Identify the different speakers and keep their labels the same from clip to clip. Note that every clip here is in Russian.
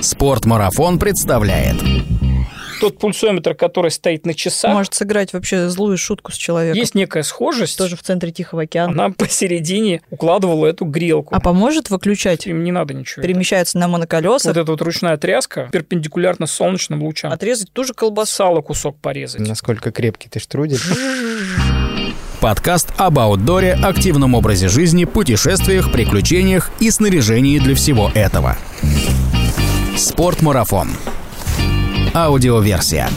Speaker 1: Спортмарафон представляет.
Speaker 2: Тот пульсометр, который стоит на часах,
Speaker 3: Может сыграть вообще злую шутку с человеком.
Speaker 2: есть некая схожесть.
Speaker 3: Тоже в центре Тихого океана.
Speaker 2: Она посередине укладывала эту грелку.
Speaker 3: А поможет выключать?
Speaker 2: Им не надо ничего.
Speaker 3: Перемещается на моноколесах.
Speaker 2: Вот эта вот ручная тряска перпендикулярно солнечным лучам.
Speaker 3: Отрезать ту же колбасу.
Speaker 2: Сало кусок порезать.
Speaker 4: Насколько крепкий ты штрудель.
Speaker 1: Подкаст об аутдоре, активном образе жизни, путешествиях, приключениях и снаряжении для всего этого. Спортмарафон. Аудиоверсия.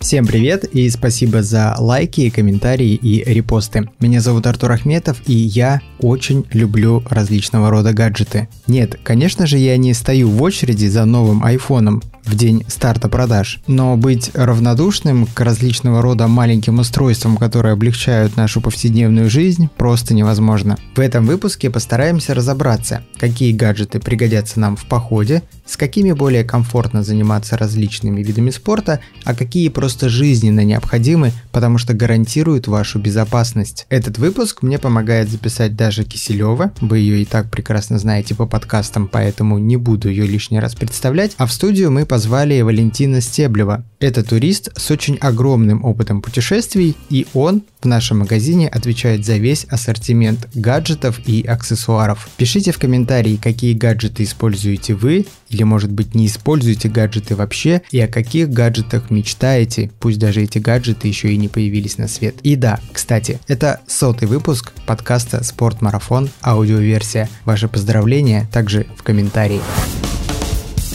Speaker 4: Всем привет и спасибо за лайки, комментарии и репосты. Меня зовут Артур Ахметов и я очень люблю различного рода гаджеты. Нет, конечно же я не стою в очереди за новым айфоном в день старта продаж, но быть равнодушным к различного рода маленьким устройствам, которые облегчают нашу повседневную жизнь, просто невозможно. В этом выпуске постараемся разобраться, какие гаджеты пригодятся нам в походе, с какими более комфортно заниматься различными видами спорта, а какие просто жизненно необходимы, потому что гарантируют вашу безопасность. Этот выпуск мне помогает записать даже Киселева, вы ее и так прекрасно знаете по подкастам, поэтому не буду ее лишний раз представлять, а в студию мы позвали Валентина Стеблева. Это турист с очень огромным опытом путешествий, и он в нашем магазине отвечает за весь ассортимент гаджетов и аксессуаров. Пишите в комментарии, какие гаджеты используете вы, или может быть не используете гаджеты вообще, и о каких гаджетах мечтаете, пусть даже эти гаджеты еще и не появились на свет. И да, кстати, это сотый выпуск подкаста «Спортмарафон. Аудиоверсия». Ваши поздравления также в комментарии.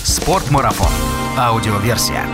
Speaker 1: Спортмарафон. Аудиоверсия.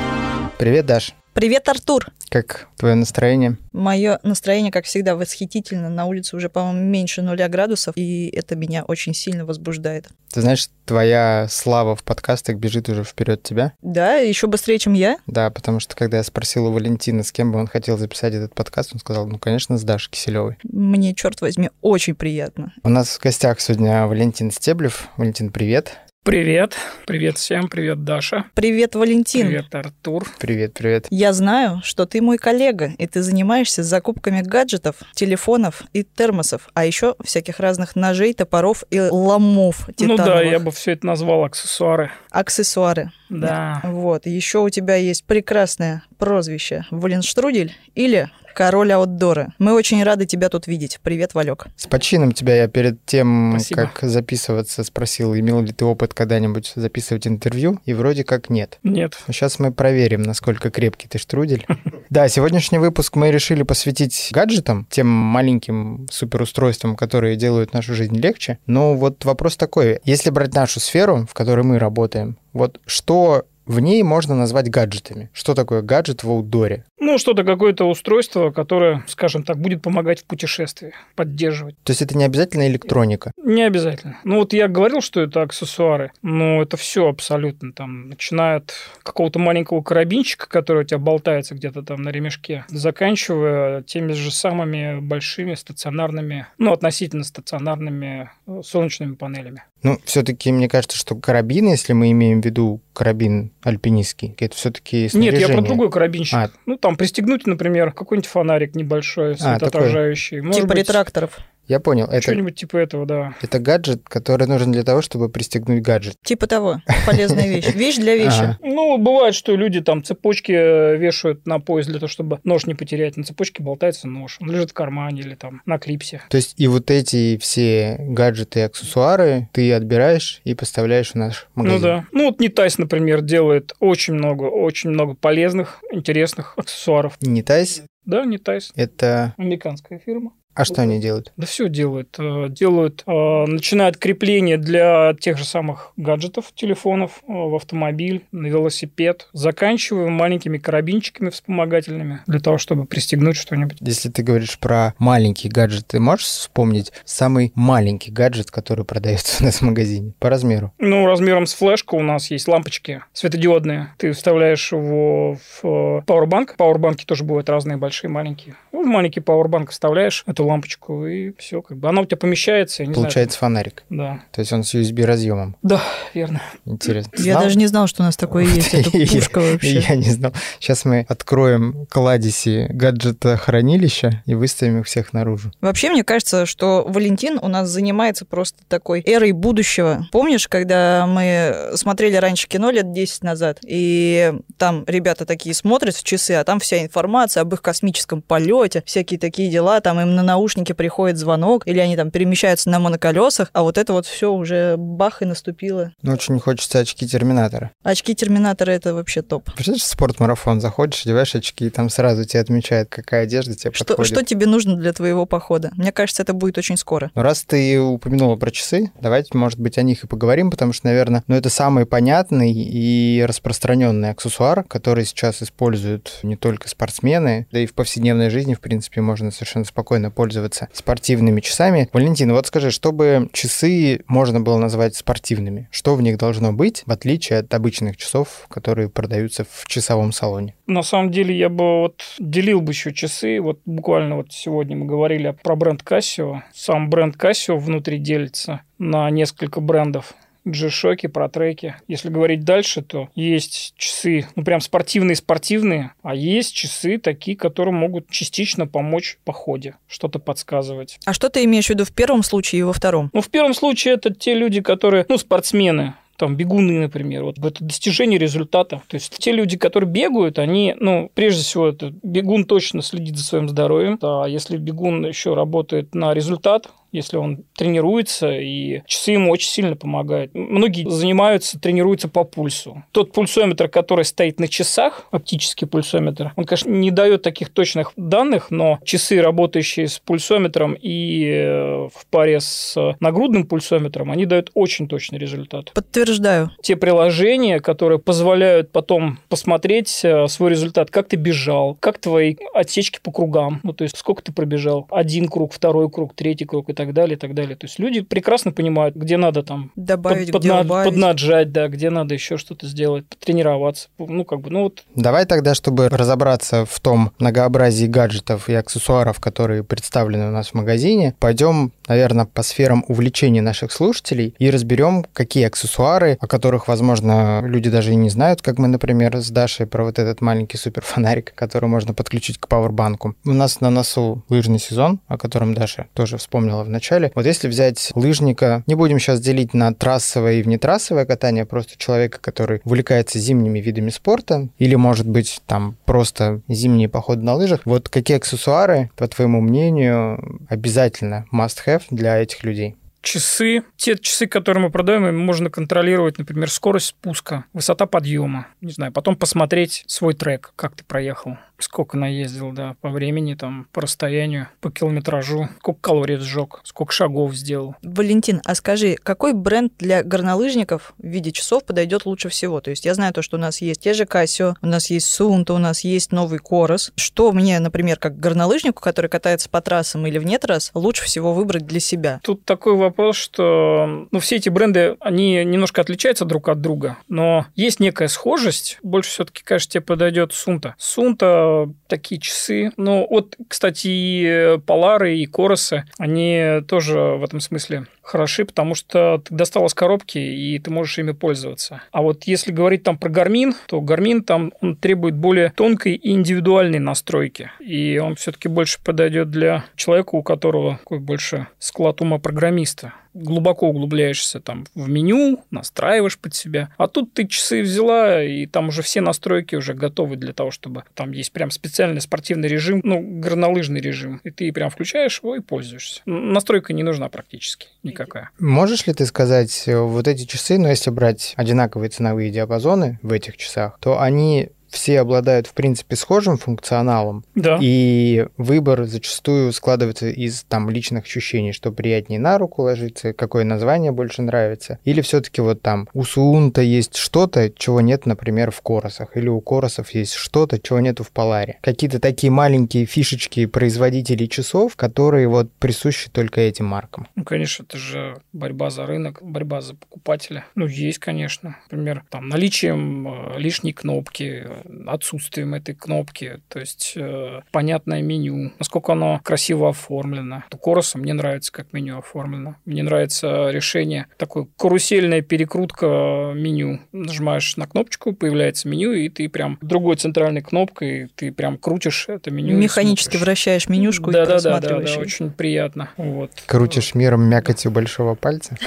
Speaker 4: Привет, Даш.
Speaker 3: Привет, Артур.
Speaker 4: Как твое настроение?
Speaker 3: Мое настроение, как всегда, восхитительно. На улице уже, по-моему, меньше нуля градусов, и это меня очень сильно возбуждает.
Speaker 4: Ты знаешь, твоя слава в подкастах бежит уже вперед тебя.
Speaker 3: Да, еще быстрее, чем я.
Speaker 4: Да, потому что когда я спросил у Валентина, с кем бы он хотел записать этот подкаст, он сказал, ну, конечно, с Дашей Киселевой.
Speaker 3: Мне, черт возьми, очень приятно.
Speaker 4: У нас в гостях сегодня Валентин Стеблев. Валентин, привет.
Speaker 2: Привет. Привет всем. Привет, Даша.
Speaker 3: Привет, Валентин.
Speaker 2: Привет, Артур.
Speaker 4: Привет, привет.
Speaker 3: Я знаю, что ты мой коллега, и ты занимаешься закупками гаджетов, телефонов и термосов, а еще всяких разных ножей, топоров и ломов
Speaker 2: Ну
Speaker 3: титановых.
Speaker 2: да, я бы все это назвал аксессуары.
Speaker 3: Аксессуары.
Speaker 2: Да.
Speaker 3: Вот. Еще у тебя есть прекрасное прозвище Валенштрудель или Король аутдора. Мы очень рады тебя тут видеть. Привет, Валек.
Speaker 4: С почином тебя я перед тем,
Speaker 2: Спасибо.
Speaker 4: как записываться, спросил, имел ли ты опыт когда-нибудь записывать интервью, и вроде как нет.
Speaker 2: Нет.
Speaker 4: Но сейчас мы проверим, насколько крепкий ты штрудель. Да, сегодняшний выпуск мы решили посвятить гаджетам, тем маленьким суперустройствам, которые делают нашу жизнь легче. Но вот вопрос такой, если брать нашу сферу, в которой мы работаем, вот что в ней можно назвать гаджетами? Что такое гаджет в аутдоре?
Speaker 2: Ну, что-то какое-то устройство, которое, скажем так, будет помогать в путешествии, поддерживать.
Speaker 4: То есть это не обязательно электроника.
Speaker 2: Не обязательно. Ну вот я говорил, что это аксессуары, но это все абсолютно там, начиная от какого-то маленького карабинчика, который у тебя болтается где-то там на ремешке, заканчивая теми же самыми большими стационарными, ну относительно стационарными э, солнечными панелями.
Speaker 4: Ну, все-таки мне кажется, что карабин, если мы имеем в виду карабин альпинистский, это все-таки
Speaker 2: Нет, я про другой карабинчик.
Speaker 4: А.
Speaker 2: Ну там пристегнуть, например, какой-нибудь фонарик небольшой,
Speaker 4: А,
Speaker 2: светоотражающий. Может
Speaker 3: типа
Speaker 2: быть,
Speaker 3: ретракторов.
Speaker 4: Я понял. Это,
Speaker 2: Что-нибудь типа этого, да.
Speaker 4: это гаджет, который нужен для того, чтобы пристегнуть гаджет.
Speaker 3: Типа того. Полезная вещь. Вещь для вещи.
Speaker 4: Ага.
Speaker 2: Ну, бывает, что люди там цепочки э, вешают на пояс для того, чтобы нож не потерять. На цепочке болтается нож. Он лежит в кармане или там на клипсе.
Speaker 4: То есть и вот эти все гаджеты и аксессуары ты отбираешь и поставляешь в наш магазин.
Speaker 2: Ну да. Ну вот Nite Ize, например, делает очень много, очень много полезных, интересных аксессуаров.
Speaker 4: Nite Ize,
Speaker 2: Да, Nite Ize.
Speaker 4: это...
Speaker 2: Американская фирма.
Speaker 4: А что они делают?
Speaker 2: Да все делают. Э, Делают, э, начинают крепление для тех же самых гаджетов, телефонов, э, в автомобиль, на велосипед, заканчивая маленькими карабинчиками вспомогательными для того, чтобы пристегнуть что-нибудь.
Speaker 4: Если ты говоришь про маленькие гаджеты, можешь вспомнить самый маленький гаджет, который продается у нас в магазине по размеру?
Speaker 2: Ну, размером с флешку у нас есть лампочки светодиодные. Ты вставляешь его в пауэрбанк. Пауэрбанки тоже бывают разные, большие, маленькие. Ну, в маленький пауэрбанк вставляешь эту эту лампочку, и все, как бы она у тебя помещается. Не
Speaker 4: Получается фонарик.
Speaker 2: знаю. Да.
Speaker 4: То есть он с USB-разъемом.
Speaker 2: Да, верно.
Speaker 4: Интересно.
Speaker 3: Я
Speaker 4: Знал?
Speaker 3: даже не знал, что у нас такое есть, эта пушка вообще.
Speaker 4: Я не знал. Сейчас мы откроем кладези гаджета хранилища и выставим их всех наружу.
Speaker 3: Вообще, мне кажется, что Валентин у нас занимается просто такой эрой будущего. Помнишь, когда мы смотрели раньше кино лет 10 назад, и там ребята такие смотрят в часы, а там вся информация об их космическом полете, всякие такие дела, там им на наушники приходит звонок, или они там перемещаются на моноколесах, а вот это вот все уже бах и наступило.
Speaker 4: Ну, очень хочется очки Терминатора.
Speaker 3: Очки Терминатора это вообще топ.
Speaker 4: Представляешь, в спортмарафон заходишь, одеваешь очки, и там сразу тебе отмечают, какая одежда тебе
Speaker 3: Что,
Speaker 4: подходит.
Speaker 3: что тебе нужно для твоего похода? Мне кажется, это будет очень скоро.
Speaker 4: Ну, раз ты упомянула про часы, давайте, может быть, о них и поговорим, потому что, наверное, ну, это самый понятный и распространенный аксессуар, который сейчас используют не только спортсмены, да и в повседневной жизни, в принципе, можно совершенно спокойно пользоваться спортивными часами. Валентин, вот скажи, чтобы часы можно было назвать спортивными, что в них должно быть, в отличие от обычных часов, которые продаются в часовом салоне?
Speaker 2: На самом деле я бы вот делил бы еще часы. Вот буквально вот сегодня мы говорили про бренд Casio. Сам бренд Casio внутри делится на несколько брендов. G-Shock, протреки. Если говорить дальше, то есть часы, ну прям спортивные-спортивные, а есть часы такие, которые могут частично помочь в походе, что-то подсказывать.
Speaker 3: А что ты имеешь в виду в первом случае и во втором?
Speaker 2: Ну, в первом случае это те люди, которые, ну, спортсмены, там, бегуны, например, вот это достижение результата. То есть те люди, которые бегают, они, ну, прежде всего, это бегун точно следит за своим здоровьем, а если бегун еще работает на результат, если он тренируется, и часы ему очень сильно помогают. Многие занимаются, тренируются по пульсу. Тот пульсометр, который стоит на часах, оптический пульсометр, он, конечно, не дает таких точных данных, но часы, работающие с пульсометром и э, в паре с нагрудным пульсометром, они дают очень точный результат.
Speaker 3: Подтверждаю.
Speaker 2: Те приложения, которые позволяют потом посмотреть э, свой результат, как ты бежал, как твои отсечки по кругам, ну, то есть сколько ты пробежал, один круг, второй круг, третий круг и так далее, и так далее. То есть люди прекрасно понимают, где надо там
Speaker 3: Добавить,
Speaker 2: под-
Speaker 3: где
Speaker 2: подна-
Speaker 3: убавить.
Speaker 2: поднаджать, да, где надо еще что-то сделать, тренироваться. Ну, как бы, ну вот
Speaker 4: Давай тогда, чтобы разобраться в том многообразии гаджетов и аксессуаров, которые представлены у нас в магазине, пойдем, наверное, по сферам увлечений наших слушателей и разберем, какие аксессуары, о которых, возможно, люди даже и не знают, как мы, например, с Дашей про вот этот маленький суперфонарик, который можно подключить к пауэрбанку. У нас на носу лыжный сезон, о котором Даша тоже вспомнила в начале. Вот если взять лыжника, не будем сейчас делить на трассовое и внетрассовое катание, просто человека, который увлекается зимними видами спорта, или, может быть, там просто зимние походы на лыжах, вот какие аксессуары, по твоему мнению, обязательно must-have для этих людей?
Speaker 2: часы, те часы, которые мы продаем, им можно контролировать, например, скорость спуска, высота подъема, не знаю, потом посмотреть свой трек, как ты проехал, сколько наездил, да, по времени, там, по расстоянию, по километражу, сколько калорий сжег, сколько шагов сделал.
Speaker 3: Валентин, а скажи, какой бренд для горнолыжников в виде часов подойдет лучше всего? То есть я знаю то, что у нас есть те же Casio, у нас есть Сунта, у нас есть новый Корос. Что мне, например, как горнолыжнику, который катается по трассам или вне трасс, лучше всего выбрать для себя?
Speaker 2: Тут такой вопрос, что ну, все эти бренды, они немножко отличаются друг от друга, но есть некая схожесть. Больше все-таки, конечно, тебе подойдет Сунта. Сунта такие часы. Ну, вот, кстати, и Полары, и Коросы, они тоже в этом смысле хороши, потому что ты достал из коробки, и ты можешь ими пользоваться. А вот если говорить там про Гармин, то Гармин там он требует более тонкой и индивидуальной настройки. И он все-таки больше подойдет для человека, у которого такой больше склад ума программиста глубоко углубляешься там в меню, настраиваешь под себя. А тут ты часы взяла, и там уже все настройки уже готовы для того, чтобы там есть прям специальный спортивный режим, ну, горнолыжный режим. И ты прям включаешь его и пользуешься. Настройка не нужна практически никакая.
Speaker 4: Можешь ли ты сказать, э, вот эти часы, ну, если брать одинаковые ценовые диапазоны в этих часах, то они все обладают, в принципе, схожим функционалом,
Speaker 2: Да.
Speaker 4: и выбор зачастую складывается из там личных ощущений, что приятнее на руку ложится, какое название больше нравится. Или все-таки вот там у Суунта есть что-то, чего нет, например, в Коросах, или у Коросов есть что-то, чего нету в Поларе. Какие-то такие маленькие фишечки производителей часов, которые вот присущи только этим маркам.
Speaker 2: Ну, конечно, это же борьба за рынок, борьба за покупателя. Ну, есть, конечно. Например, там наличием э, лишней кнопки, отсутствием этой кнопки, то есть э, понятное меню, насколько оно красиво оформлено. У Короса мне нравится, как меню оформлено. Мне нравится решение, такое карусельная перекрутка меню. Нажимаешь на кнопочку, появляется меню, и ты прям другой центральной кнопкой, ты прям крутишь это меню.
Speaker 3: Механически вращаешь менюшку
Speaker 2: да,
Speaker 3: и
Speaker 2: да, да, да, да, очень приятно. Вот.
Speaker 4: Крутишь миром мякотью большого пальца?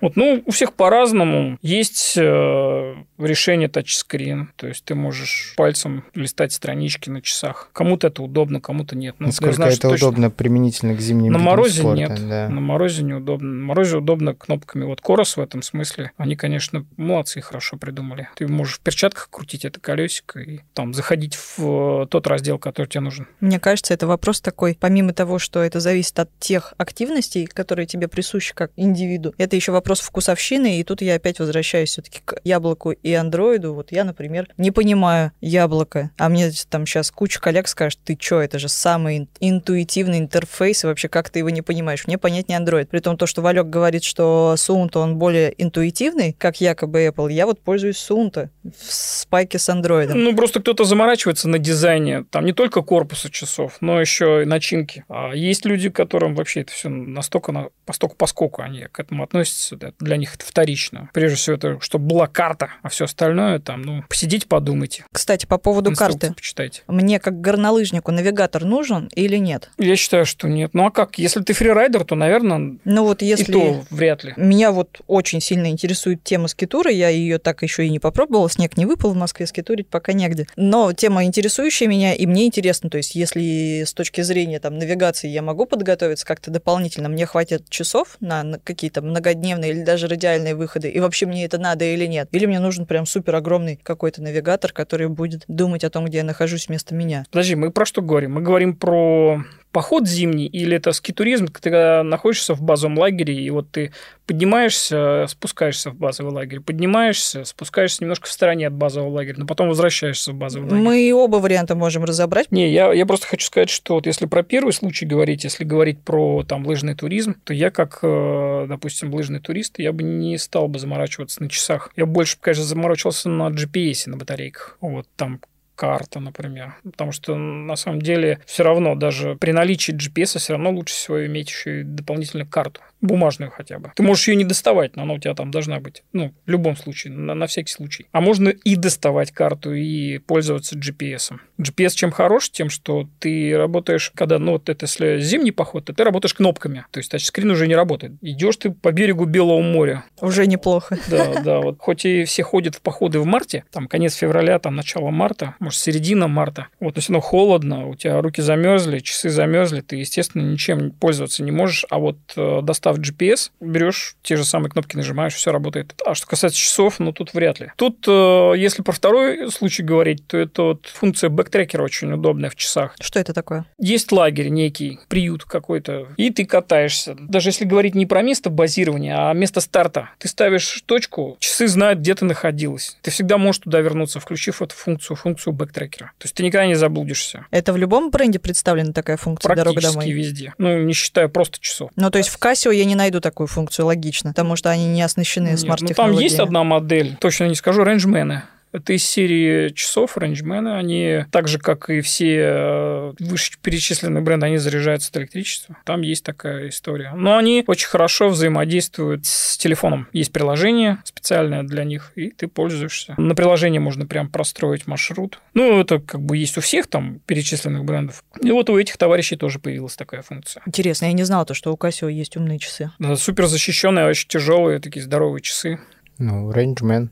Speaker 2: Вот, ну, у всех по-разному. Есть э, решение тачскрин, то есть ты можешь пальцем листать странички на часах. Кому-то это удобно, кому-то нет. Ну,
Speaker 4: Насколько
Speaker 2: знаю,
Speaker 4: это
Speaker 2: точно
Speaker 4: удобно применительно к зимним
Speaker 2: На морозе
Speaker 4: спорта,
Speaker 2: нет.
Speaker 4: да.
Speaker 2: На морозе неудобно. На морозе удобно кнопками. Вот Корос в этом смысле, они, конечно, молодцы и хорошо придумали. Ты можешь в перчатках крутить это колесико и там заходить в э, тот раздел, который тебе нужен.
Speaker 3: Мне кажется, это вопрос такой, помимо того, что это зависит от тех активностей, которые тебе присущи как индивиду, это еще вопрос вкусовщины, и тут я опять возвращаюсь все-таки к яблоку и андроиду. Вот я, например, не понимаю яблоко, а мне там сейчас куча коллег скажет, ты чё, это же самый ин- интуитивный интерфейс, и вообще как ты его не понимаешь? Мне понятнее Android. При том, то, что Валек говорит, что Suunto, он более интуитивный, как якобы Apple, я вот пользуюсь Suunto в спайке с Android.
Speaker 2: Ну, просто кто-то заморачивается на дизайне, там не только корпуса часов, но еще и начинки. А есть люди, которым вообще это все настолько на постоку поскольку они к этому относятся, да, для них это вторично. Прежде всего, это чтобы была карта, а все остальное там, ну, посидите, подумайте.
Speaker 3: Кстати, по поводу карты.
Speaker 2: почитайте.
Speaker 3: Мне как горнолыжнику навигатор нужен или нет?
Speaker 2: Я считаю, что нет. Ну а как? Если ты фрирайдер, то, наверное,
Speaker 3: Ну вот
Speaker 2: и
Speaker 3: если...
Speaker 2: то вряд ли.
Speaker 3: Меня вот очень сильно интересует тема скитура. Я ее так еще и не попробовала. Снег не выпал в Москве, скитурить пока негде. Но тема интересующая меня, и мне интересно. То есть, если с точки зрения там, навигации я могу подготовиться как-то дополнительно, мне хватит часов на какие-то многодневные или даже радиальные выходы, и вообще мне это надо или нет? Или мне нужен прям супер огромный какой-то навигатор, который будет думать о том, где я нахожусь вместо меня?
Speaker 2: Подожди, мы про что говорим? Мы говорим про поход зимний или это скитуризм, когда находишься в базовом лагере, и вот ты поднимаешься, спускаешься в базовый лагерь, поднимаешься, спускаешься немножко в стороне от базового лагеря, но потом возвращаешься в базовый лагерь.
Speaker 3: Мы оба варианта можем разобрать.
Speaker 2: Не, я, я просто хочу сказать, что вот если про первый случай говорить, если говорить про там лыжный туризм, то я как, э, допустим, лыжный турист, я бы не стал бы заморачиваться на часах. Я больше, конечно, заморачивался на GPS, на батарейках. Вот там карта, например. Потому что на самом деле все равно даже при наличии GPS все равно лучше всего иметь еще и дополнительную карту. Бумажную хотя бы. Ты можешь ее не доставать, но она у тебя там должна быть. Ну, в любом случае, на, на всякий случай. А можно и доставать карту, и пользоваться GPS. GPS чем хорош? Тем, что ты работаешь, когда, ну, вот это если зимний поход, то ты работаешь кнопками. То есть тачскрин уже не работает. Идешь ты по берегу Белого моря.
Speaker 3: Уже неплохо.
Speaker 2: Да, да. Вот хоть и все ходят в походы в марте, там конец февраля, там начало марта, может, середина марта. Вот, но все равно холодно, у тебя руки замерзли, часы замерзли, ты, естественно, ничем пользоваться не можешь. А вот э, достав GPS, берешь те же самые кнопки, нажимаешь, все работает. А что касается часов, ну тут вряд ли. Тут, э, если про второй случай говорить, то это вот функция backtracker а очень удобная в часах.
Speaker 3: Что это такое?
Speaker 2: Есть лагерь некий, приют какой-то, и ты катаешься. Даже если говорить не про место базирования, а место старта. Ты ставишь точку, часы знают, где ты находилась. Ты всегда можешь туда вернуться, включив эту функцию, функцию backtracker а. То есть ты никогда не заблудишься.
Speaker 3: Это в любом бренде представлена такая функция «Дорога
Speaker 2: Практически
Speaker 3: домой»?
Speaker 2: везде. Ну, не считая просто часов.
Speaker 3: Ну, то есть в Casio я не найду такую функцию, логично, потому что они не оснащены
Speaker 2: Нет, ну, там
Speaker 3: смарт-технологиями.
Speaker 2: есть одна модель, точно не скажу, рейнджмены. Это из серии часов рейнджмены. Они так же, как и все э, вышеперечисленные бренды, они заряжаются от электричества. Там есть такая история. Но они очень хорошо взаимодействуют с телефоном. Есть приложение специальное для них, и ты пользуешься. На приложении можно прям простроить маршрут. Ну, это как бы есть у всех там перечисленных брендов. И вот у этих товарищей тоже появилась такая функция.
Speaker 3: Интересно, я не знала то, что у Casio есть умные часы.
Speaker 2: Да, Супер защищенные, очень тяжелые, такие здоровые часы.
Speaker 4: Ну, Rangeman.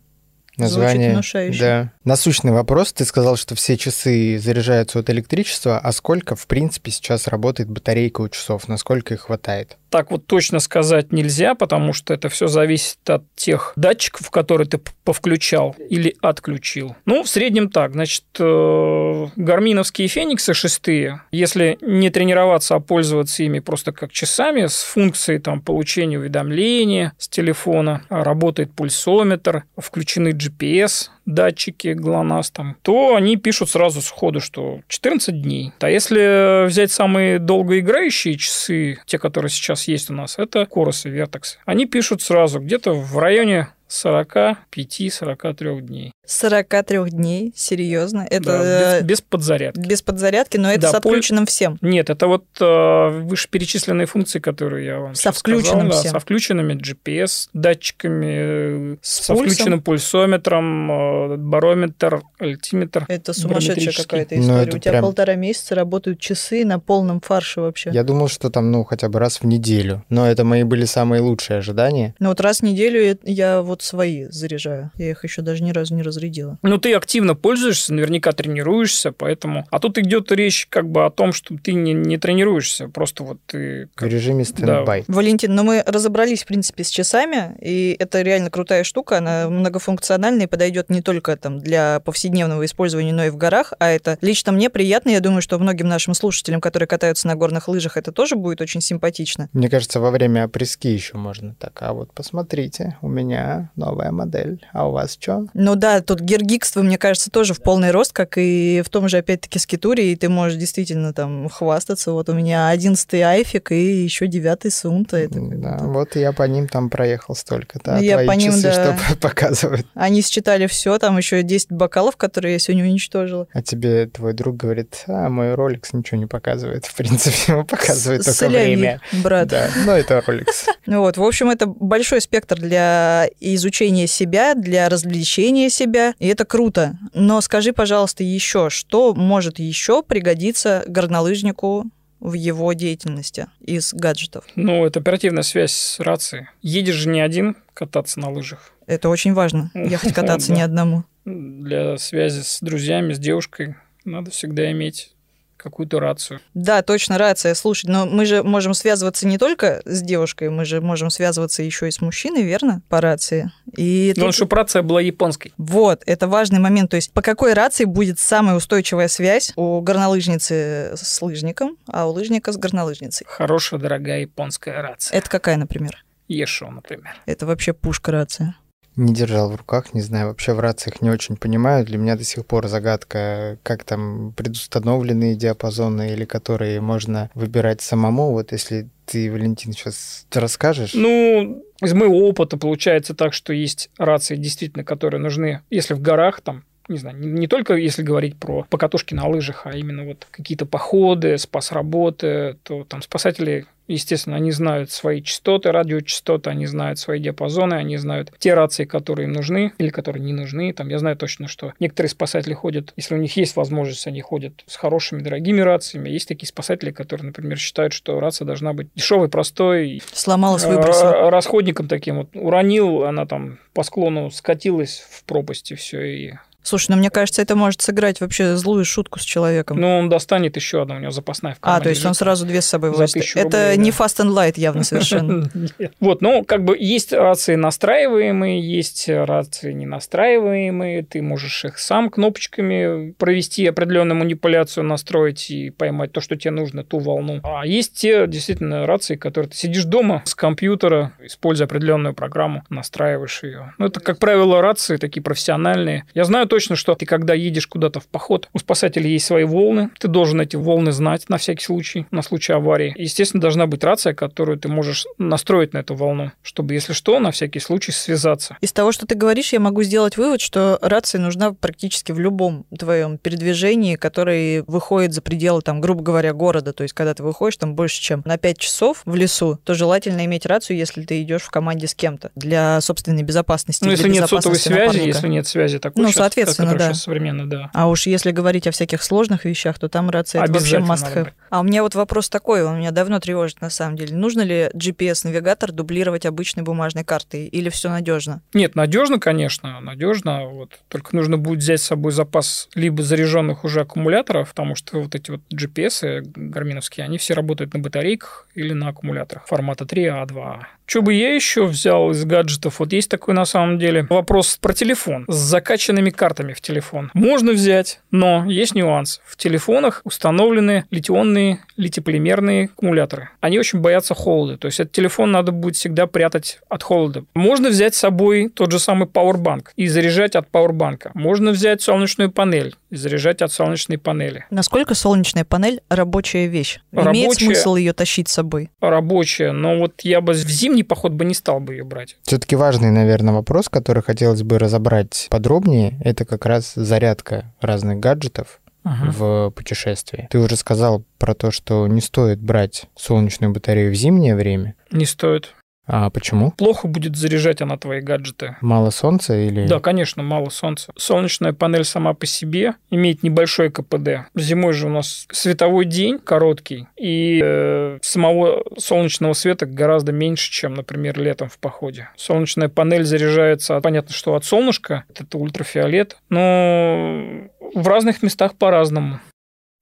Speaker 3: Звучит
Speaker 4: Название.
Speaker 3: внушающе.
Speaker 4: Да. Насущный вопрос. Ты сказал, что все часы заряжаются от электричества. А сколько, в принципе, сейчас работает батарейка у часов? Насколько их хватает?
Speaker 2: Так вот точно сказать нельзя, потому что это все зависит от тех датчиков, которые ты повключал или отключил. Ну, в среднем так. Значит, э, гарминовские фениксы шестые, если не тренироваться, а пользоваться ими просто как часами с функцией там, получения уведомления с телефона, а работает пульсометр, включены GPS, датчики ГЛОНАСС там, то они пишут сразу сходу, что 14 дней. А если взять самые долгоиграющие часы, те, которые сейчас есть у нас, это Корос и Vertex, они пишут сразу где-то в районе 45-43 дней.
Speaker 3: 43 дней, серьезно. Это
Speaker 2: Да,
Speaker 3: э,
Speaker 2: без, без подзарядки.
Speaker 3: без подзарядки, но это
Speaker 2: Да,
Speaker 3: с отключенным всем.
Speaker 2: Нет, это вот э, вышеперечисленные функции, которые я вам
Speaker 3: Со включенным
Speaker 2: сказал, да,
Speaker 3: всем.
Speaker 2: со включенными GPS датчиками, э,
Speaker 3: С
Speaker 2: со
Speaker 3: пульсом.
Speaker 2: включенным пульсометром, э, барометр, альтиметр.
Speaker 3: Это сумасшедшая какая-то
Speaker 4: Ну,
Speaker 3: история.
Speaker 4: это
Speaker 3: У тебя
Speaker 4: прям-
Speaker 3: полтора месяца работают часы на полном фарше вообще.
Speaker 4: Я думал, что там, ну, хотя бы раз в неделю. Но это мои были самые лучшие ожидания.
Speaker 3: Но вот раз в неделю я- я вот свои заряжаю. Я их еще даже ни разу не разрядила.
Speaker 2: Ну, ты активно пользуешься, наверняка тренируешься, поэтому... А тут идет речь как бы о том, что ты не, не тренируешься, просто вот ты...
Speaker 4: В
Speaker 2: как-
Speaker 4: режиме стендбай.
Speaker 3: Валентин, ну мы разобрались, в принципе, с часами, и это реально крутая штука, она многофункциональная и подойдет не только там для повседневного использования, но и в горах, а это лично мне приятно, я думаю, что многим нашим слушателям, которые катаются на горных лыжах, это тоже будет очень симпатично.
Speaker 4: Мне кажется, во время опрески еще можно так. А вот посмотрите, у меня новая модель. А у вас что?
Speaker 3: Ну да, тут гиргикство, мне кажется, тоже в полный рост, как и в том же, опять-таки, скитуре, и ты можешь действительно там хвастаться. Вот у меня одиннадцатый айфик и еще девятый сунта. Это
Speaker 4: Да, вот я по ним там проехал столько. Да,
Speaker 3: Я
Speaker 4: твои
Speaker 3: по ним,
Speaker 4: часы
Speaker 3: да.
Speaker 4: что показывают.
Speaker 3: Они считали все, там еще 10 бокалов, которые я сегодня уничтожила.
Speaker 4: А тебе твой друг говорит, а мой Rolex ничего не показывает. В принципе, он показывает только
Speaker 3: Соляви,
Speaker 4: время.
Speaker 3: брат.
Speaker 4: Да, но это Rolex.
Speaker 3: Ну Вот, в общем, это большой спектр для изучения себя, для развлечения себя, и это круто. Но скажи, пожалуйста, еще, что может еще пригодиться горнолыжнику в его деятельности из гаджетов?
Speaker 2: Ну, это оперативная связь с рацией. Едешь же не один кататься на лыжах.
Speaker 3: Это очень важно, ехать кататься не одному.
Speaker 2: Для связи с друзьями, с девушкой надо всегда иметь какую-то рацию.
Speaker 3: Да, точно, рация. Слушай, но мы же можем связываться не только с девушкой, мы же можем связываться еще и с мужчиной, верно? По рации. И
Speaker 2: Главное,
Speaker 3: тут-
Speaker 2: чтобы рация была японской.
Speaker 3: Вот, это важный момент. То есть по какой рации будет самая устойчивая связь у горнолыжницы с лыжником, а у лыжника с горнолыжницей?
Speaker 2: Хорошая, дорогая японская рация.
Speaker 3: Это какая, например?
Speaker 2: Ешо, например.
Speaker 3: Это вообще пушка рация.
Speaker 4: Не держал в руках, не знаю, вообще в рациях не очень понимаю. Для меня до сих пор загадка, как там предустановленные диапазоны или которые можно выбирать самому. Вот если ты, Валентин, сейчас расскажешь.
Speaker 2: Ну, из моего опыта получается так, что есть рации, действительно, которые нужны, если в горах, там, не знаю, не, только если говорить про покатушки на лыжах, а именно вот какие-то походы, спас-работы, то там спасатели, естественно, они знают свои частоты, радиочастоты, они знают свои диапазоны, они знают те рации, которые им нужны или которые не нужны. Там я знаю точно, что некоторые спасатели ходят, если у них есть возможность, они ходят с хорошими, дорогими рациями. Есть такие спасатели, которые, например, считают, что рация должна быть дешевой, простой,
Speaker 3: Сломалась,
Speaker 2: Э,
Speaker 3: выбросила.
Speaker 2: ра- расходником таким вот уронил, она там по склону скатилась в пропасть и все. И...
Speaker 3: Слушай, ну мне кажется, это может сыграть вообще злую шутку с человеком.
Speaker 2: Ну, он достанет еще одну, у него запасная в
Speaker 3: а,
Speaker 2: кармане
Speaker 3: то есть он сразу две с собой возит. Это
Speaker 2: рублей,
Speaker 3: не
Speaker 2: да.
Speaker 3: fast and light явно совершенно.
Speaker 2: Вот, ну, как бы есть рации настраиваемые, есть рации не настраиваемые. Ты можешь их сам кнопочками провести определенную манипуляцию, настроить и поймать то, что тебе нужно, ту волну. А есть те действительно рации, которые ты сидишь дома с компьютера, используя определенную программу, настраиваешь ее. Ну, это, как правило, рации такие профессиональные. Я знаю точно, что ты, когда едешь куда-то в поход, у спасателей есть свои волны, ты должен эти волны знать на всякий случай, на случай аварии. Естественно, должна быть рация, которую ты можешь настроить на эту волну, чтобы, если что, на всякий случай связаться.
Speaker 3: Из того, что ты говоришь, я могу сделать вывод, что рация нужна практически в любом твоем передвижении, который выходит за пределы, там, грубо говоря, города. То есть, когда ты выходишь там больше, чем на 5 часов в лесу, то желательно иметь рацию, если ты идешь в команде с кем-то для собственной безопасности.
Speaker 2: Ну, если нет сотовой связи,
Speaker 3: напарника.
Speaker 2: если нет связи такой,
Speaker 3: Ну,
Speaker 2: щас-
Speaker 3: соответственно,
Speaker 2: которая
Speaker 3: да.
Speaker 2: современно, да.
Speaker 3: А уж если говорить о всяких сложных вещах, то там рация это вообще must have. А у меня вот вопрос такой, он меня давно тревожит на самом деле. Нужно ли GPS-навигатор дублировать обычной бумажной картой или все надежно?
Speaker 2: Нет, надежно, конечно, надежно. Вот. Только нужно будет взять с собой запас либо заряженных уже аккумуляторов, потому что вот эти вот GPS гарминовские, они все работают на батарейках или на аккумуляторах формата 3А2. Что бы я еще взял из гаджетов? Вот есть такой на самом деле вопрос про телефон с закачанными картами в телефон. Можно взять, но есть нюанс. В телефонах установлены литионные, литиполимерные аккумуляторы. Они очень боятся холода. То есть этот телефон надо будет всегда прятать от холода. Можно взять с собой тот же самый пауэрбанк и заряжать от пауэрбанка. Можно взять солнечную панель и заряжать от солнечной панели.
Speaker 3: Насколько солнечная панель рабочая вещь? Имеет
Speaker 2: Рабочая.
Speaker 3: смысл ее тащить с собой?
Speaker 2: Рабочая, но вот я бы в зимний зимний поход бы не стал бы ее брать.
Speaker 4: Все-таки важный, наверное, вопрос, который хотелось бы разобрать подробнее, это как раз зарядка разных гаджетов
Speaker 2: Ага.
Speaker 4: в путешествии. Ты уже сказал про то, что не стоит брать солнечную батарею в зимнее время.
Speaker 2: Не стоит.
Speaker 4: А почему?
Speaker 2: Плохо будет заряжать она твои гаджеты.
Speaker 4: Мало солнца или...
Speaker 2: Да, конечно, мало солнца. Солнечная панель сама по себе имеет небольшой КПД. Зимой же у нас световой день короткий, и э, самого солнечного света гораздо меньше, чем, например, летом в походе. Солнечная панель заряжается, понятно, что от солнышка, это ультрафиолет, но в разных местах по-разному.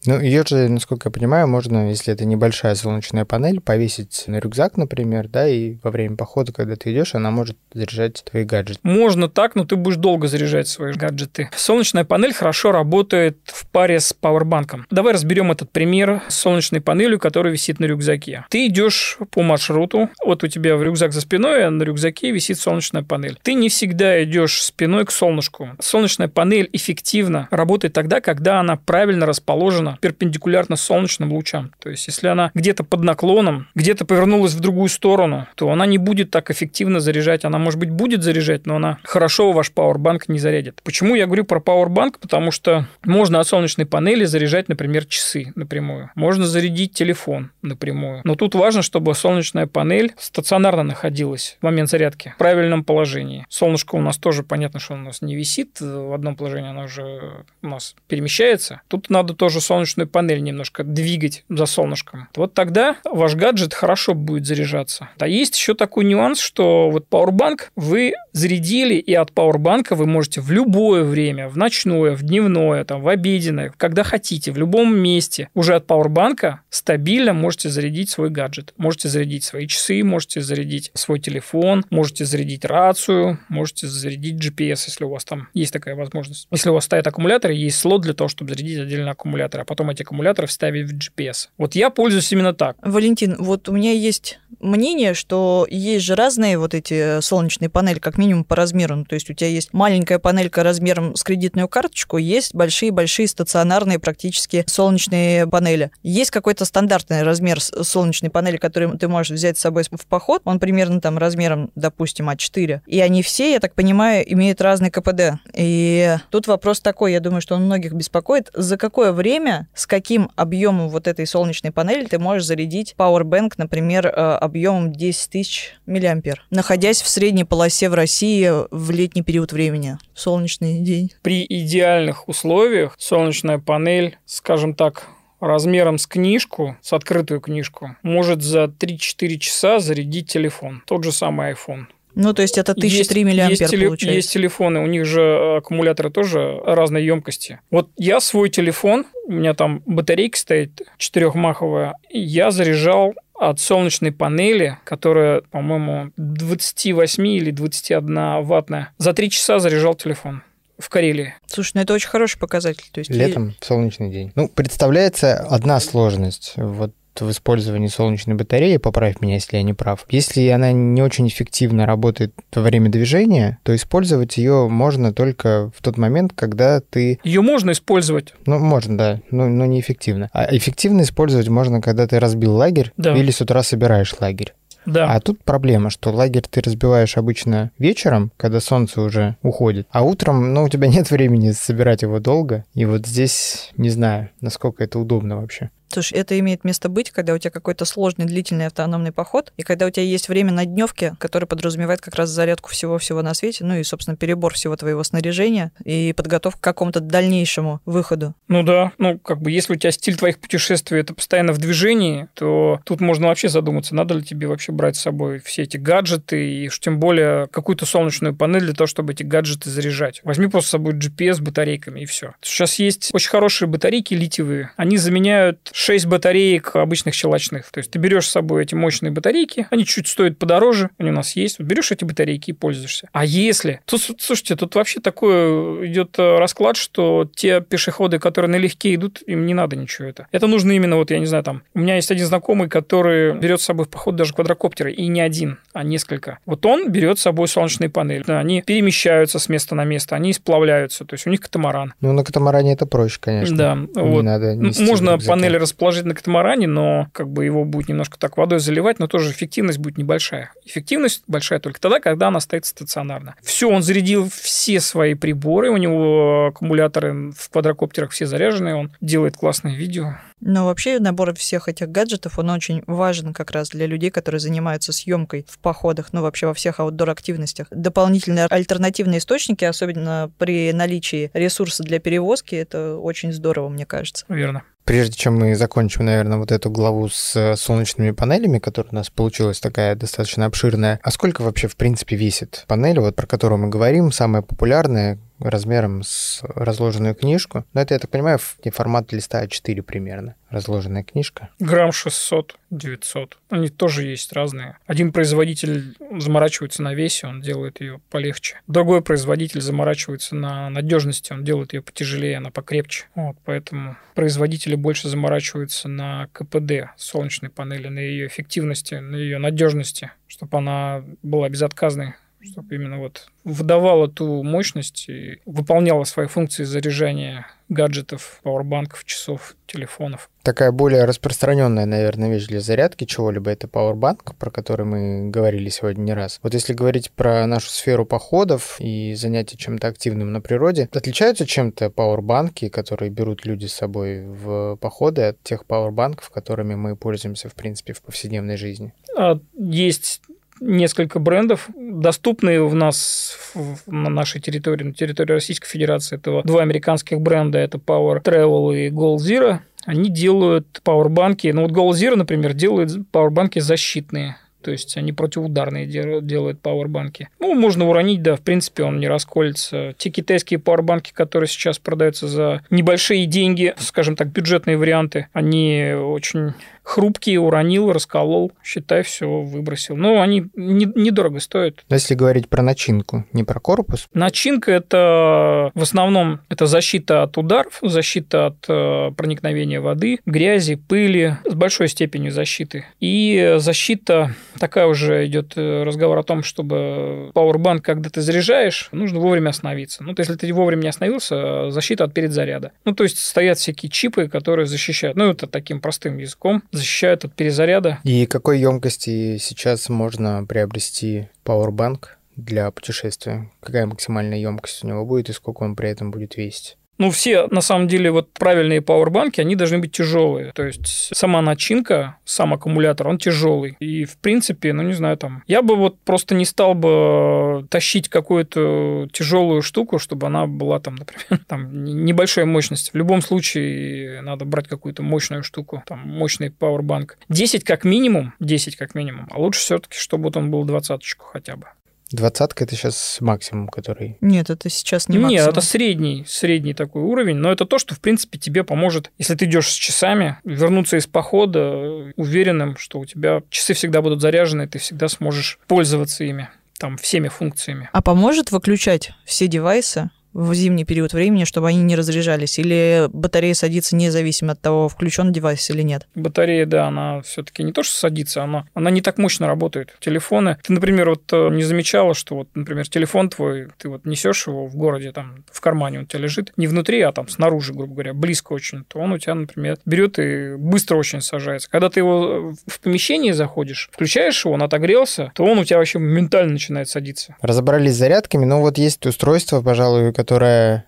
Speaker 4: Ну, ее же, насколько я понимаю, можно, если это небольшая солнечная панель, повесить на рюкзак, например, да, и во время похода, когда ты идешь, она может заряжать твои гаджеты.
Speaker 2: Можно так, но ты будешь долго заряжать свои гаджеты. Солнечная панель хорошо работает в паре с пауэрбанком. Давай разберем этот пример с солнечной панелью, которая висит на рюкзаке. Ты идешь по маршруту, вот у тебя в рюкзак за спиной, а на рюкзаке висит солнечная панель. Ты не всегда идешь спиной к солнышку. Солнечная панель эффективно работает тогда, когда она правильно расположена перпендикулярно солнечным лучам. То есть, если она где-то под наклоном, где-то повернулась в другую сторону, то она не будет так эффективно заряжать. Она, может быть, будет заряжать, но она хорошо ваш пауэрбанк не зарядит. Почему я говорю про пауэрбанк? Потому что можно от солнечной панели заряжать, например, часы напрямую. Можно зарядить телефон напрямую. Но тут важно, чтобы солнечная панель стационарно находилась в момент зарядки в правильном положении. Солнышко у нас тоже понятно, что у нас не висит в одном положении, оно уже у нас перемещается. Тут надо тоже солнечную панель немножко двигать за солнышком. Вот тогда ваш гаджет хорошо будет заряжаться. А есть еще такой нюанс, что вот Powerbank вы зарядили, и от Powerbank вы можете в любое время, в ночное, в дневное, там, в обеденное, когда хотите, в любом месте, уже от Powerbank стабильно можете зарядить свой гаджет. Можете зарядить свои часы, можете зарядить свой телефон, можете зарядить рацию, можете зарядить GPS, если у вас там есть такая возможность. Если у вас стоят аккумуляторы, есть слот для того, чтобы зарядить отдельно аккумулятор, потом эти аккумуляторы вставить в GPS. Вот я пользуюсь именно так.
Speaker 3: Валентин, вот у меня есть мнение, что есть же разные вот эти солнечные панели, как минимум по размеру. Ну, то есть у тебя есть маленькая панелька размером с кредитную карточку, есть большие-большие стационарные практически солнечные панели. Есть какой-то стандартный размер солнечной панели, который ты можешь взять с собой в поход. Он примерно там размером, допустим, А4. И они все, я так понимаю, имеют разный КПД. И тут вопрос такой, я думаю, что он многих беспокоит. За какое время, с каким объемом вот этой солнечной панели ты можешь зарядить Powerbank, например, э, объемом 10 тысяч миллиампер, находясь в средней полосе в России в летний период времени, в солнечный день?
Speaker 2: При идеальных условиях солнечная панель, скажем так, размером с книжку, с открытую книжку, может за 3-4 часа зарядить телефон. Тот же самый iPhone.
Speaker 3: Ну, то есть это 1003
Speaker 2: есть,
Speaker 3: миллиампер
Speaker 2: есть, теле-
Speaker 3: получается.
Speaker 2: есть телефоны, у них же аккумуляторы тоже разной емкости. Вот я свой телефон, у меня там батарейка стоит четырехмаховая, я заряжал от солнечной панели, которая, по-моему, 28 или 21 ваттная. За три часа заряжал телефон в Карелии.
Speaker 3: Слушай, ну это очень хороший показатель. То есть
Speaker 4: Летом, в солнечный день. Ну, представляется одна сложность. Вот в использовании солнечной батареи, поправь меня, если я не прав. Если она не очень эффективно работает во время движения, то использовать ее можно только в тот момент, когда ты...
Speaker 2: Ее можно использовать.
Speaker 4: Ну, можно, да, но, но неэффективно. А эффективно использовать можно, когда ты разбил лагерь
Speaker 2: Да.
Speaker 4: или с утра собираешь лагерь.
Speaker 2: Да.
Speaker 4: А тут проблема, что лагерь ты разбиваешь обычно вечером, когда солнце уже уходит, а утром, ну, у тебя нет времени собирать его долго, и вот здесь не знаю, насколько это удобно вообще.
Speaker 3: Слушай, это имеет место быть, когда у тебя какой-то сложный, длительный автономный поход, и когда у тебя есть время на дневке, которое подразумевает как раз зарядку всего-всего на свете, ну и, собственно, перебор всего твоего снаряжения и подготовка к какому-то дальнейшему выходу.
Speaker 2: Ну да, ну как бы если у тебя стиль твоих путешествий это постоянно в движении, то тут можно вообще задуматься, надо ли тебе вообще брать с собой все эти гаджеты и уж тем более какую-то солнечную панель для того, чтобы эти гаджеты заряжать. Возьми просто с собой GPS с батарейками и все. Сейчас есть очень хорошие батарейки литиевые, они заменяют 6 батареек обычных щелочных. То есть ты берешь с собой эти мощные батарейки, они чуть стоят подороже, они у нас есть. Вот берешь эти батарейки и пользуешься. А если... Тут, слушайте, тут вообще такой идет э, расклад, что те пешеходы, которые налегке идут, им не надо ничего это. Это нужно именно, вот я не знаю, там... У меня есть один знакомый, который берет с собой в поход даже квадрокоптеры, и не один, а несколько. Вот он берет с собой солнечные панели. Они перемещаются с места на место, они сплавляются, то есть у них катамаран.
Speaker 4: Ну, на катамаране это проще, конечно.
Speaker 2: Да,
Speaker 4: Не
Speaker 2: вот.
Speaker 4: надо
Speaker 2: Можно
Speaker 4: рюкзаке.
Speaker 2: Расположить на катамаране, но как бы его будет немножко так водой заливать, но тоже эффективность будет небольшая. Эффективность большая только тогда, когда она стоит стационарно. Все, он зарядил все свои приборы, у него аккумуляторы в квадрокоптерах все заряжены, он делает классное видео.
Speaker 3: Но вообще набор всех этих гаджетов, он очень важен как раз для людей, которые занимаются съемкой в походах, ну вообще во всех аутдор-активностях. Дополнительные альтернативные источники, особенно при наличии ресурса для перевозки, это очень здорово, мне кажется.
Speaker 2: Верно.
Speaker 4: Прежде чем мы закончим, наверное, вот эту главу с э, солнечными панелями, которая у нас получилась такая достаточно обширная, а сколько вообще, в принципе, весит панель, вот про которую мы говорим, самая популярная, размером с разложенную книжку. Но это, я так понимаю, формат листа А4 примерно. Разложенная книжка.
Speaker 2: Грамм 600, 900. Они тоже есть разные. Один производитель заморачивается на весе, он делает ее полегче. Другой производитель заморачивается на надежности, он делает ее потяжелее, она покрепче. Вот, поэтому производители больше заморачиваются на КПД солнечной панели, на ее эффективности, на ее надежности, чтобы она была безотказной чтобы именно вот выдавала ту мощность и выполняла свои функции заряжания гаджетов, пауэрбанков, часов, телефонов.
Speaker 4: Такая более распространенная, наверное, вещь для зарядки чего-либо это пауэрбанк, про который мы говорили сегодня не раз. Вот если говорить про нашу сферу походов и занятия чем-то активным на природе, отличаются чем-то пауэрбанки, которые берут люди с собой в походы от тех пауэрбанков, которыми мы пользуемся, в принципе, в повседневной жизни?
Speaker 2: А, есть несколько брендов, доступные у нас на нашей территории, на территории Российской Федерации. Это два американских бренда, это Power Travel и Gold Zero. Они делают пауэрбанки, ну вот Gold Zero, например, делает пауэрбанки защитные. То есть они противоударные делают пауэрбанки. Ну, можно уронить, да, в принципе, он не расколется. Те китайские пауэрбанки, которые сейчас продаются за небольшие деньги, скажем так, бюджетные варианты, они очень хрупкие, уронил, расколол, считай, все выбросил. Но они не, недорого стоят.
Speaker 4: Но если говорить про начинку, не про корпус?
Speaker 2: Начинка – это в основном это защита от ударов, защита от э, проникновения воды, грязи, пыли с большой степенью защиты. И защита, такая уже идет э, разговор о том, чтобы Powerbank, когда ты заряжаешь, нужно вовремя остановиться. Ну, то если ты вовремя не остановился, защита от перезаряда. Ну, то есть, стоят всякие чипы, которые защищают. Ну, это таким простым языком защищают от перезаряда.
Speaker 4: И какой емкости сейчас можно приобрести Powerbank для путешествия? Какая максимальная емкость у него будет и сколько он при этом будет весить?
Speaker 2: Ну, все, на самом деле, вот правильные пауэрбанки, они должны быть тяжелые. То есть сама начинка, сам аккумулятор, он тяжелый. И, в принципе, ну, не знаю, там... Я бы вот просто не стал бы тащить какую-то тяжелую штуку, чтобы она была там, например, там небольшой мощности. В любом случае надо брать какую-то мощную штуку, там, мощный пауэрбанк. 10 как минимум, 10 как минимум. А лучше все-таки, чтобы вот он был двадцаточку хотя бы.
Speaker 4: Двадцатка это сейчас максимум, который...
Speaker 3: Нет, это сейчас не максимум.
Speaker 2: Нет, это средний, средний такой уровень, но это то, что, в принципе, тебе поможет, если ты идешь с часами, вернуться из похода уверенным, что у тебя часы всегда будут заряжены, и ты всегда сможешь пользоваться ими там всеми функциями.
Speaker 3: А поможет выключать все девайсы в зимний период времени, чтобы они не разряжались? Или батарея садится независимо от того, включен девайс или нет?
Speaker 2: Батарея, да, она все-таки не то, что садится, она, она не так мощно работает. Телефоны. Ты, например, вот э, не замечала, что вот, например, телефон твой, ты вот несешь его в городе, там, в кармане он у тебя лежит, не внутри, а там снаружи, грубо говоря, близко очень, то он у тебя, например, берет и быстро очень сажается. Когда ты его в помещении заходишь, включаешь его, он отогрелся, то он у тебя вообще моментально начинает садиться.
Speaker 4: Разобрались с зарядками, но вот есть устройство, пожалуй, которое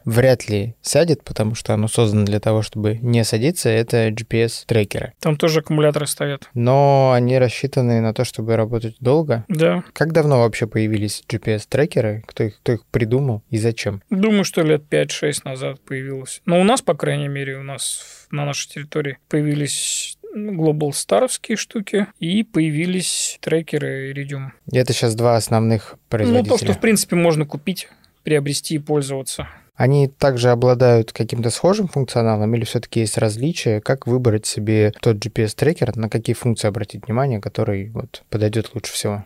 Speaker 4: вряд ли сядет, потому что оно создано для того, чтобы не садиться, это GPS-трекеры.
Speaker 2: Там тоже аккумуляторы стоят.
Speaker 4: Но они рассчитаны на то, чтобы работать долго.
Speaker 2: Да.
Speaker 4: Как давно вообще появились GPS-трекеры? Кто их, кто их придумал и зачем?
Speaker 2: Думаю, что лет 5-6 назад появилось. Но у нас, по крайней мере, у нас на нашей территории появились Global Starovские штуки, и появились трекеры Iridium.
Speaker 4: Это сейчас два основных производителя.
Speaker 2: Ну, то, что, в принципе, можно купить приобрести и пользоваться.
Speaker 4: Они также обладают каким-то схожим функционалом или все-таки есть различия? Как выбрать себе тот GPS-трекер, на какие функции обратить внимание, который вот подойдет лучше всего?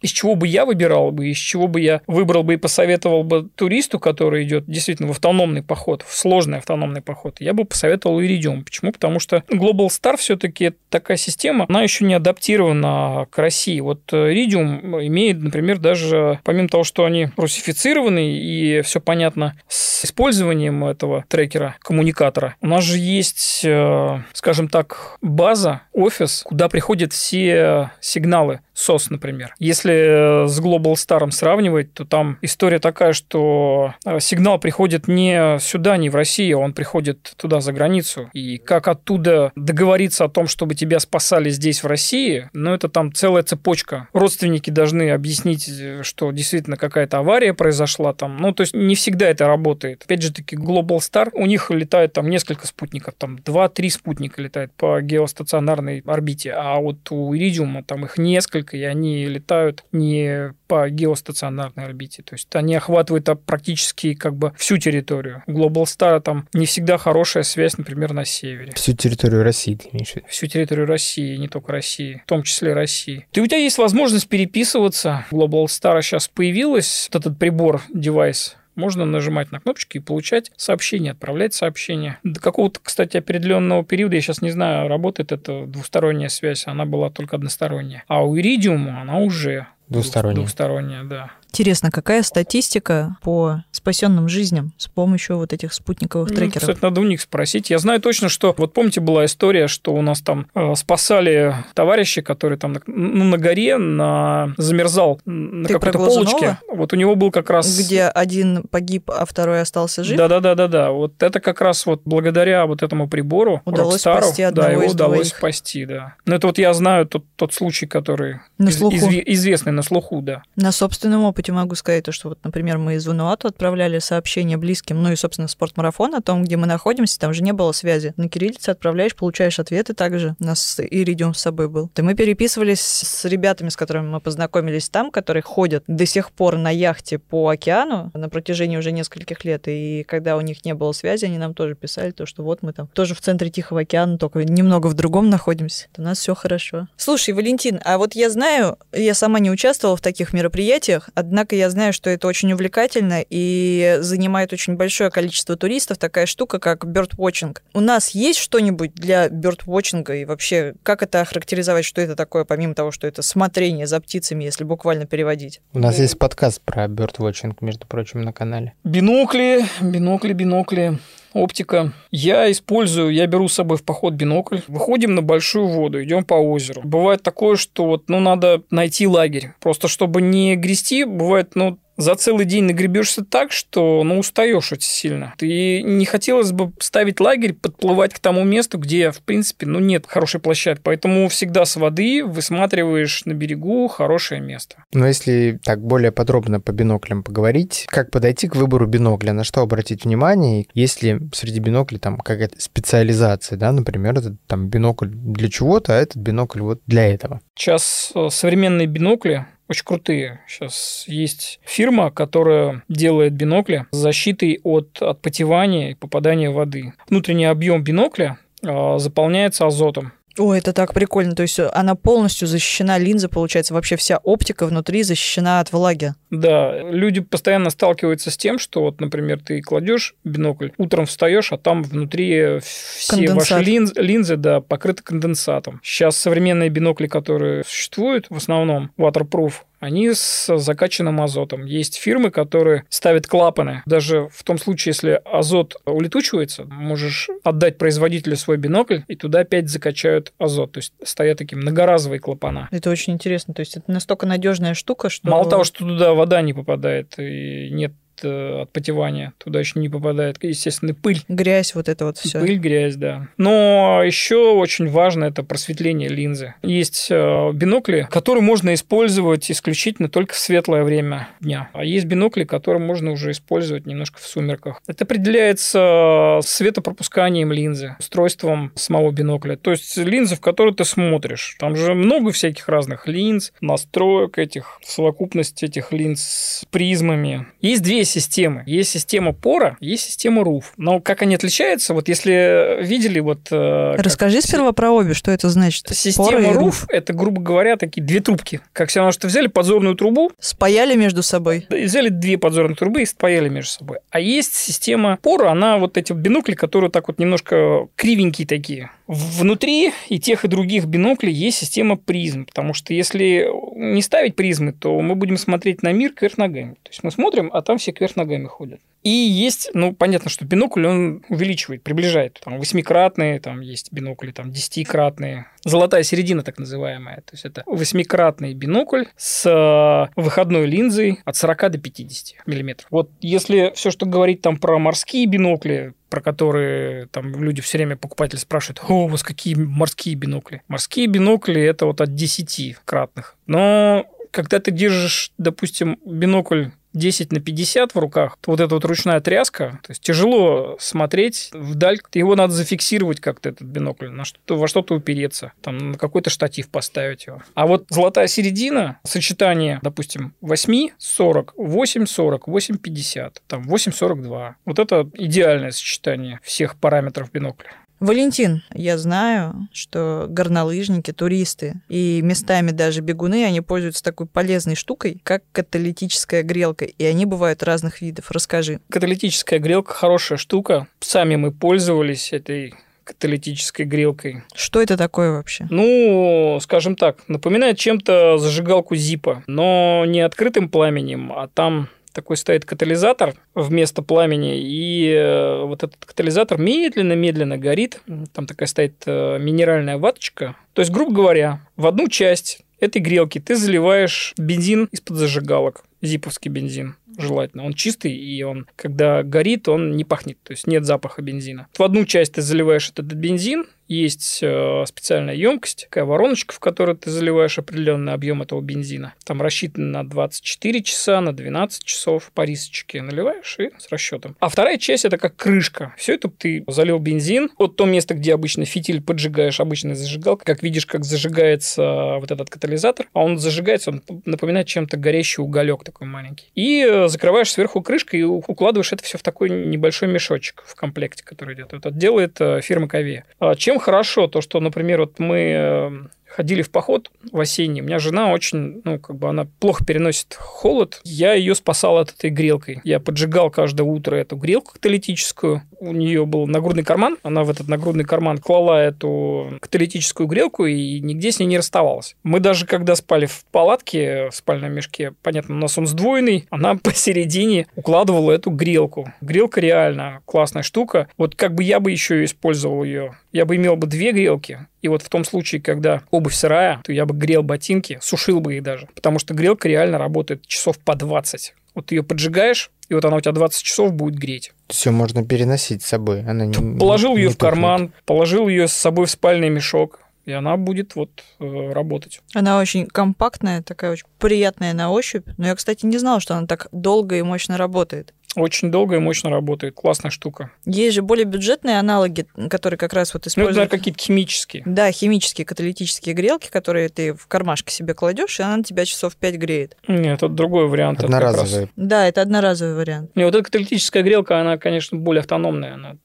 Speaker 2: Из чего бы я выбирал бы, из чего бы я выбрал бы и посоветовал бы туристу, который идет действительно в автономный поход, в сложный автономный поход, я бы посоветовал Iridium. Почему? Потому что Global Star все-таки такая система, она еще не адаптирована к России. Вот Iridium имеет, например, даже помимо того, что они русифицированы и все понятно с с использованием этого трекера, коммуникатора, у нас же есть, э, скажем так, база, офис, куда приходят все сигналы SOS, например. Если с Global Star сравнивать, то там история такая, что э, сигнал приходит не сюда, не в Россию, он приходит туда, за границу. И как оттуда договориться о том, чтобы тебя спасали здесь, в России, ну, это там целая цепочка. Родственники должны объяснить, что действительно какая-то авария произошла там. Ну, то есть не всегда это работает. Опять же таки, Global Star, у них летает там несколько спутников, там 2-3 спутника летает по геостационарной орбите, а вот у Iridium там их несколько, и они летают не по геостационарной орбите. То есть они охватывают практически как бы всю территорию. У Global Star там не всегда хорошая связь, например, на севере.
Speaker 4: Всю территорию России ты имеешь в виду?
Speaker 2: Всю территорию России, не только России, в том числе России. Ты, у тебя есть возможность переписываться. Global Star сейчас появилась, вот этот прибор, девайс, можно нажимать на кнопочки и получать сообщения, отправлять сообщения. До какого-то, кстати, определенного периода, я сейчас не знаю, работает эта двусторонняя связь, она была только односторонняя. А у Iridium она уже
Speaker 4: Двусторонняя.
Speaker 2: Двусторонняя, да.
Speaker 3: Интересно, какая статистика по спасенным жизням с помощью вот этих спутниковых
Speaker 2: Ну,
Speaker 3: трекеров?
Speaker 2: кстати, надо у них спросить. Я знаю точно, что... Вот помните, была история, что у нас там э, спасали товарищи, который там на, ну, на горе на, замерзал на какой-то полочке. Вот у него был как раз...
Speaker 3: Где один погиб, а второй остался жив?
Speaker 2: Да-да-да-да-да. Вот это как раз вот благодаря вот этому прибору
Speaker 3: Удалось
Speaker 2: Rockstar,
Speaker 3: спасти
Speaker 2: да,
Speaker 3: одного
Speaker 2: его
Speaker 3: из
Speaker 2: удалось
Speaker 3: двоих.
Speaker 2: спасти, да. Но это вот я знаю тот, тот случай, который
Speaker 3: На
Speaker 2: из-
Speaker 3: слуху.
Speaker 2: изве- известный на слуху, да.
Speaker 3: На собственном опыте могу сказать, то, что вот, например, мы из Вануату отправляли сообщения близким, ну и, собственно, спортмарафон о том, где мы находимся, там же не было связи. На кириллице отправляешь, получаешь ответы также. У нас Иридиум с собой был. И мы переписывались с ребятами, с которыми мы познакомились там, которые ходят до сих пор на яхте по океану на протяжении уже нескольких лет. И когда у них не было связи, они нам тоже писали, то, что вот мы там тоже в центре Тихого океана, только немного в другом находимся. У нас все хорошо. Слушай, Валентин, а вот я знаю, я сама не участвовала в таких мероприятиях, однако я знаю, что это очень увлекательно и занимает очень большое количество туристов, такая штука, как birdwatching. У нас есть что-нибудь для birdwatching и вообще, как это охарактеризовать, что это такое, помимо того, что это смотрение за птицами, если буквально переводить?
Speaker 4: У нас есть подкаст про birdwatching, между прочим, на канале.
Speaker 2: Бинокли, бинокли, бинокли. Оптика. Я использую, я беру с собой в поход бинокль. Выходим на большую воду, идем по озеру. Бывает такое, что вот, ну, надо найти лагерь. Просто чтобы не грести, бывает, ну, за целый день нагребешься так, что ну, устаешь очень сильно. И не хотелось бы ставить лагерь, подплывать к тому месту, где, в принципе, ну, нет хорошей площадки. Поэтому всегда с воды высматриваешь на берегу хорошее место.
Speaker 4: Но если так более подробно по биноклям поговорить, как подойти к выбору бинокля, на что обратить внимание, если среди биноклей там какая-то специализация, да, например, этот там бинокль для чего-то, а этот бинокль вот для этого.
Speaker 2: Сейчас э, современные бинокли очень крутые. Сейчас есть фирма, которая делает бинокли с защитой от отпотевания и попадания воды. Внутренний объем бинокля э, заполняется азотом.
Speaker 3: О, это так прикольно. То есть она полностью защищена, линза, получается, вообще вся оптика внутри защищена от влаги.
Speaker 2: Да, люди постоянно сталкиваются с тем, что вот, например, ты кладешь бинокль, утром встаешь, а там внутри все
Speaker 3: Конденсат.
Speaker 2: ваши линз- линзы, да, покрыты конденсатом. Сейчас современные бинокли, которые существуют, в основном waterproof, они с закачанным азотом. Есть фирмы, которые ставят клапаны. Даже в том случае, если азот улетучивается, можешь отдать производителю свой бинокль, и туда опять закачают азот. То есть стоят такие многоразовые клапана.
Speaker 3: Это очень интересно. То есть это настолько надежная штука, что...
Speaker 2: Мало того, что туда вода не попадает и нет э, отпотевания, туда еще не попадает, естественно, пыль.
Speaker 3: Грязь, вот это вот все.
Speaker 2: Пыль, грязь, да. Но еще очень важно это просветление линзы. Есть э, бинокли, которые можно использовать исключительно только в светлое время дня. А есть бинокли, которые можно уже использовать немножко в сумерках. Это определяется светопропусканием линзы, устройством самого бинокля. То есть линза, в которую ты смотришь. Там же много всяких разных линз, настроек этих, совокупность этих линз с призмами. Есть две системы. Есть система пора, есть система руф. Но как они отличаются, вот если видели вот... э, как
Speaker 3: Расскажи сперва про обе, что это значит.
Speaker 2: Система руф – это, грубо говоря, такие две трубки. Как все равно, что взяли подзорную трубу,
Speaker 3: Спаяли между собой.
Speaker 2: взяли две подзорных трубы и спаяли между собой. А есть система пора, она вот эти бинокли, которые так вот немножко кривенькие такие. Внутри и тех, и других биноклей есть система призм, потому что если не ставить призмы, то мы будем смотреть на мир кверх ногами. То есть мы смотрим, а там все кверх ногами ходят. И есть, ну, понятно, что бинокль, он увеличивает, приближает. Там восьмикратные, там есть бинокли, там десятикратные. Золотая середина, так называемая. То есть это восьмикратный бинокль с э, выходной линзой от 40 до 50 миллиметров. Вот если все, что говорить там про морские бинокли, про которые там люди все время, покупатели спрашивают, о, у вас какие морские бинокли? Морские бинокли – это вот от 10 кратных. Но когда ты держишь, допустим, бинокль 10 на 50 в руках, вот эта вот ручная тряска, то есть тяжело смотреть вдаль, его надо зафиксировать как-то, этот бинокль, на что во что-то упереться, там, на какой-то штатив поставить его. А вот золотая середина, сочетание, допустим, 8, 40, 8, 40, 8, 50, там, 8, 42. Вот это идеальное сочетание всех параметров бинокля.
Speaker 3: Валентин, я знаю, что горнолыжники, туристы и местами даже бегуны, они пользуются такой полезной штукой, как каталитическая грелка, и они бывают разных видов. Расскажи.
Speaker 2: Каталитическая грелка хорошая штука. Сами мы пользовались этой каталитической грелкой.
Speaker 3: Что это такое вообще?
Speaker 2: Ну, скажем так, напоминает чем-то зажигалку Зипа, но не открытым пламенем, а там такой стоит катализатор вместо пламени, и э, вот этот катализатор медленно-медленно горит. Там такая стоит э, минеральная ваточка. То есть, грубо говоря, в одну часть этой грелки ты заливаешь бензин из-под зажигалок, зиповский бензин желательно. Он чистый, и он, когда горит, он не пахнет, то есть нет запаха бензина. В одну часть ты заливаешь этот бензин, есть э, специальная емкость, такая вороночка, в которой ты заливаешь определенный объем этого бензина. Там рассчитан на 24 часа, на 12 часов по рисочке наливаешь и с расчетом. А вторая часть это как крышка. Все это ты залил бензин. Вот то место, где обычно фитиль поджигаешь, обычная зажигалка, как видишь, как зажигается вот этот катализатор, а он зажигается, он напоминает чем-то горящий уголек такой маленький. И э, закрываешь сверху крышкой и укладываешь это все в такой небольшой мешочек в комплекте, который идет. Это делает э, фирма Кове. А хорошо то, что, например, вот мы э, ходили в поход в осенний. У меня жена очень, ну, как бы она плохо переносит холод. Я ее спасал от этой грелкой. Я поджигал каждое утро эту грелку каталитическую. У нее был нагрудный карман. Она в этот нагрудный карман клала эту каталитическую грелку и нигде с ней не расставалась. Мы даже когда спали в палатке, в спальном мешке, понятно, у нас он сдвоенный, она посередине укладывала эту грелку. Грелка реально классная штука. Вот как бы я бы еще использовал ее. Я бы имел бы две грелки, и вот в том случае, когда обувь сырая, то я бы грел ботинки, сушил бы их даже. Потому что грелка реально работает часов по 20. Вот ты ее поджигаешь, и вот она у тебя 20 часов будет греть.
Speaker 4: Все можно переносить с собой. Она не,
Speaker 2: положил
Speaker 4: не,
Speaker 2: ее
Speaker 4: не
Speaker 2: в карман, положил ее с собой в спальный мешок, и она будет вот э, работать.
Speaker 3: Она очень компактная, такая очень приятная на ощупь. Но я, кстати, не знала, что она так долго и мощно работает.
Speaker 2: Очень долго и мощно работает. Классная штука.
Speaker 3: Есть же более бюджетные аналоги, которые как раз вот
Speaker 2: Ну,
Speaker 3: используют...
Speaker 2: это, наверное, какие-то химические.
Speaker 3: Да, химические каталитические грелки, которые ты в кармашке себе кладешь, и она тебя часов 5 греет.
Speaker 2: Нет, это другой вариант. это как раз-
Speaker 4: Одноразовые.
Speaker 3: Да, это одноразовый вариант.
Speaker 2: Не, вот эта каталитическая грелка, она, конечно, более автономная. Она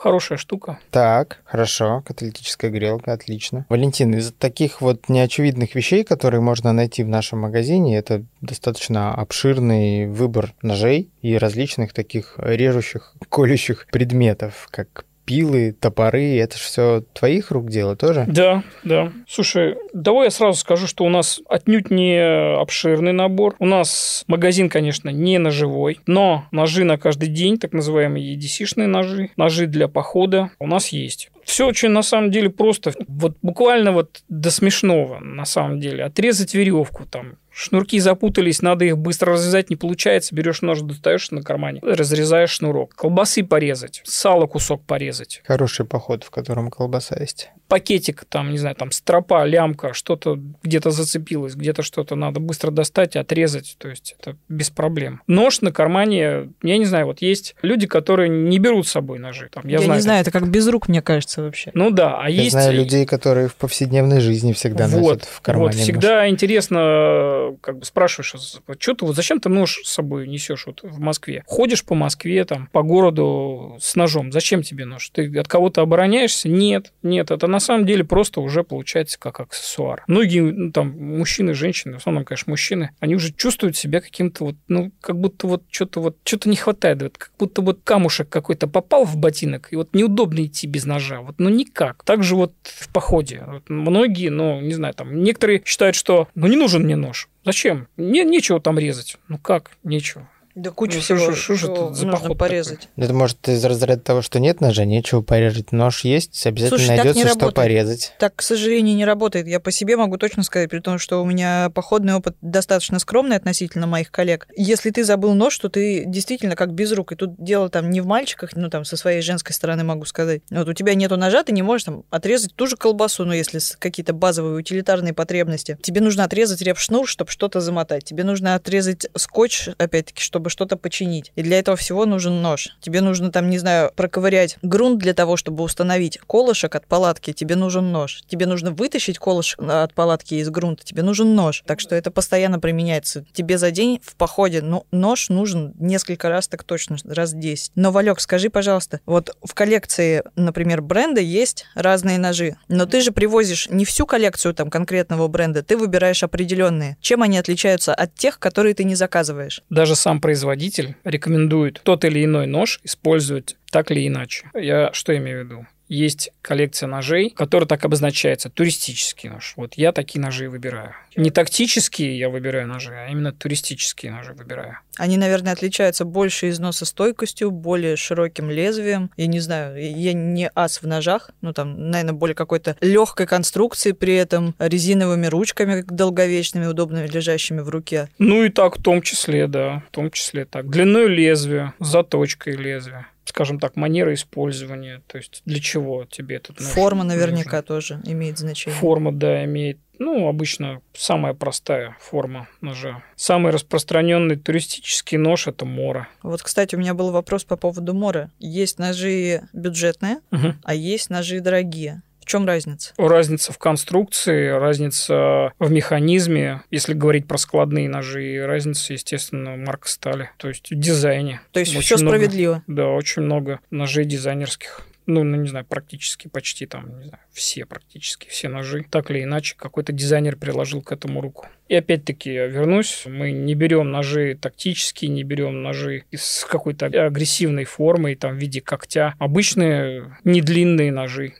Speaker 2: хорошая штука.
Speaker 4: Так, хорошо, каталитическая грелка, отлично. Валентин, из таких вот неочевидных вещей, которые можно найти в нашем магазине, это достаточно обширный выбор ножей и различных таких режущих, колющих предметов, как пилы, топоры, это же все твоих рук дело тоже?
Speaker 2: Да, да. Слушай, давай я сразу скажу, что у нас отнюдь не обширный набор. У нас магазин, конечно, не ножевой, но ножи на каждый день, так называемые EDC-шные ножи, ножи для похода у нас есть. Все очень на самом деле просто. Вот буквально вот до смешного на самом деле. Отрезать веревку там, Шнурки запутались, надо их быстро развязать, не получается. Берешь нож, достаешь на кармане, разрезаешь шнурок. Колбасы порезать, сало кусок порезать.
Speaker 4: Хороший поход, в котором колбаса есть.
Speaker 2: Пакетик, там, не знаю, там стропа, лямка, что-то где-то зацепилось, где-то что-то надо быстро достать и отрезать. То есть это без проблем. Нож на кармане, я не знаю, вот есть люди, которые не берут с собой ножи. Там, я,
Speaker 3: Я,
Speaker 2: знаю,
Speaker 3: не знаю, это как без рук, мне кажется, вообще.
Speaker 2: Ну да, а
Speaker 4: Я
Speaker 2: есть...
Speaker 4: знаю людей, которые в повседневной жизни всегда
Speaker 2: вот,
Speaker 4: носят в кармане
Speaker 2: Вот,
Speaker 4: нож.
Speaker 2: всегда интересно, как бы спрашиваешь, что ты, вот зачем ты нож с собой несешь вот в Москве? Ходишь по Москве, там, по городу с ножом, зачем тебе нож? Ты от кого-то обороняешься? Нет, нет, это на на самом деле просто уже получается как аксессуар. Многие ну, там мужчины, женщины, в основном, конечно, мужчины, они уже чувствуют себя каким-то вот, ну, как будто вот что-то вот, что-то не хватает, вот, как будто вот камушек какой-то попал в ботинок, и вот неудобно идти без ножа, вот, ну, никак. Также вот в походе. Вот, многие, ну, не знаю, там, некоторые считают, что, ну, не нужен мне нож. Зачем? Не, нечего там резать. Ну, как? Нечего.
Speaker 3: Да куча
Speaker 2: Ну,
Speaker 3: всего,
Speaker 2: что- что за
Speaker 3: нужно порезать.
Speaker 4: Это может из разряда того, что нет ножа, нечего порезать. Нож есть, обязательно
Speaker 3: Слушай,
Speaker 4: найдется, что
Speaker 3: работает.
Speaker 4: порезать.
Speaker 3: Так, к сожалению, не работает. Я по себе могу точно сказать, при том, что у меня походный опыт достаточно скромный относительно моих коллег. Если ты забыл нож, то ты действительно как без рук. И тут дело там не в мальчиках, ну там со своей женской стороны могу сказать. Вот у тебя нету ножа, ты не можешь там отрезать ту же колбасу, ну если какие-то базовые утилитарные потребности. Тебе нужно отрезать реп-шнур, чтобы что-то замотать. Тебе нужно отрезать скотч, опять-таки, чтобы что-то починить. И для этого всего нужен нож. Тебе нужно там, не знаю, проковырять грунт для того, чтобы установить колышек от палатки. Тебе нужен нож. Тебе нужно вытащить колышек от палатки из грунта. Тебе нужен нож. Так что это постоянно применяется. Тебе за день в походе ну, нож нужен несколько раз, так точно, раз 10. Но, Валек, скажи, пожалуйста, вот в коллекции, например, бренда есть разные ножи. Но ты же привозишь не всю коллекцию там конкретного бренда, ты выбираешь определенные. Чем они отличаются от тех, которые ты не заказываешь?
Speaker 2: Даже сам производитель рекомендует тот или иной нож использовать так или иначе. Я что имею в виду? Есть коллекция ножей, которая так обозначается, туристический нож. Вот я такие ножи выбираю. Не тактические я выбираю ножи, а именно туристические ножи выбираю.
Speaker 3: Они, наверное, отличаются больше износостойкостью, более широким лезвием. Я не знаю, я не ас в ножах, ну там, наверное, более какой-то легкой конструкции при этом, резиновыми ручками долговечными, удобными, лежащими в руке.
Speaker 2: Ну и так в том числе, да, в том числе так. Длиной лезвия, заточкой лезвия скажем так, манера использования, то есть для чего тебе этот нож
Speaker 3: Форма наверняка
Speaker 2: нужен.
Speaker 3: тоже имеет значение.
Speaker 2: Форма, да, имеет, ну, обычно самая простая форма ножа. Самый распространенный туристический нож – это мора.
Speaker 3: Вот, кстати, у меня был вопрос по поводу мора. Есть ножи бюджетные,
Speaker 2: Угу.
Speaker 3: а есть ножи дорогие. В чем разница?
Speaker 2: Разница в конструкции, разница в механизме, если говорить про складные ножи, разница, естественно, марка стали, то есть в дизайне.
Speaker 3: То есть
Speaker 2: Очень
Speaker 3: все
Speaker 2: много.
Speaker 3: справедливо.
Speaker 2: Да, очень много ножей дизайнерских. Ну, ну, не знаю, практически почти там, не знаю, все практически, все ножи. Так или иначе, какой-то дизайнер приложил к этому руку. И опять-таки, я вернусь, мы не берем ножи тактические, не берем ножи из какой-то агрессивной формы, там, в виде когтя. Обычные недлинные ножи.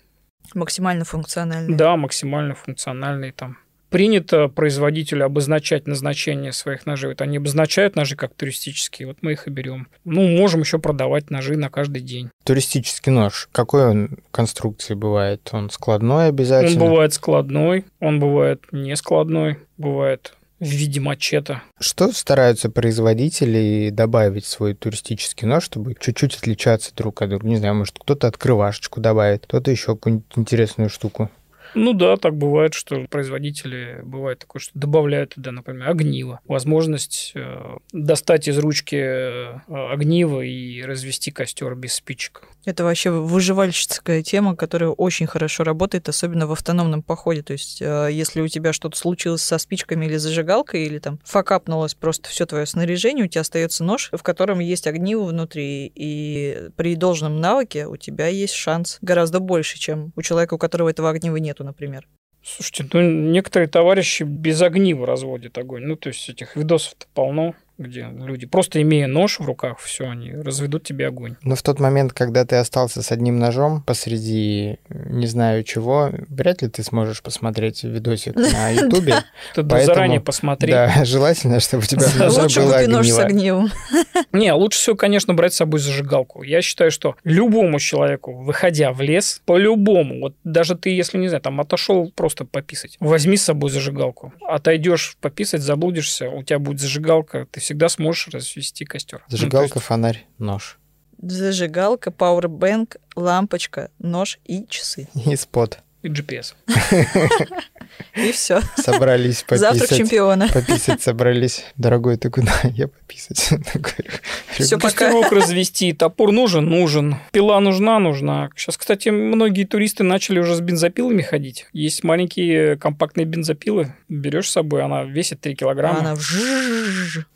Speaker 3: Максимально функциональные.
Speaker 2: Да, максимально функциональные там. Принято производителю обозначать назначение своих ножей. Вот они обозначают ножи как туристические, вот мы их и берем. Ну, можем еще продавать ножи на каждый день.
Speaker 4: Туристический нож, какой он конструкции бывает? Он складной
Speaker 2: Он
Speaker 4: обязательно?
Speaker 2: бывает складной, он бывает не складной, бывает в виде мачете.
Speaker 4: Что стараются производители добавить в свой туристический нож, чтобы чуть-чуть отличаться друг от друга? Не знаю, может, кто-то открывашечку добавит, кто-то еще какую-нибудь интересную штуку.
Speaker 2: Ну да, так бывает, что производители бывает такое, что добавляют туда, например, огниво. Возможность э, достать из ручки э, огниво и развести костер без спичек.
Speaker 3: Это вообще выживальщицкая тема, которая очень хорошо работает, особенно в автономном походе. То есть, э, если у тебя что-то случилось со спичками или зажигалкой, или там факапнулось просто все твое снаряжение, у тебя остается нож, в котором есть огниво внутри, и при должном навыке у тебя есть шанс гораздо больше, чем у человека, у которого этого огнива нету, например.
Speaker 2: Слушайте, ну некоторые товарищи без огнива разводят огонь. Ну, то есть этих видосов-то полно, где люди, просто имея нож в руках, все, они разведут тебе огонь.
Speaker 4: Но в тот момент, когда ты остался с одним ножом посреди не знаю чего, вряд ли ты сможешь посмотреть видосик на Ютубе.
Speaker 2: Ты
Speaker 4: Поэтому,
Speaker 2: заранее посмотри.
Speaker 4: Да, желательно, чтобы у тебя
Speaker 3: Лучше
Speaker 4: было
Speaker 3: купи нож с огнивом.
Speaker 2: Не, лучше всего, конечно, брать с собой зажигалку. Я считаю, что любому человеку, выходя в лес, по-любому, вот даже ты, если не знаю, там отошел просто пописать, возьми с собой зажигалку. Отойдешь пописать, заблудишься, у тебя будет зажигалка, ты всегда сможешь развести костер. Ну,
Speaker 4: Зажигалка, фонарь, нож.
Speaker 3: Зажигалка, пауэрбэнк, лампочка, нож и часы.
Speaker 4: И спот.
Speaker 2: и GPS.
Speaker 3: И все.
Speaker 4: Собрались
Speaker 3: Завтрак
Speaker 4: пописать.
Speaker 3: чемпиона.
Speaker 4: Пописать собрались. Дорогой, ты куда? Я пописать.
Speaker 3: Пока.
Speaker 2: Костерок развести, топор нужен, нужен. Пила нужна, нужна. Сейчас, кстати, многие туристы начали уже с бензопилами ходить. Есть маленькие компактные бензопилы. Берешь с собой, она весит 3 килограмма.
Speaker 3: Она.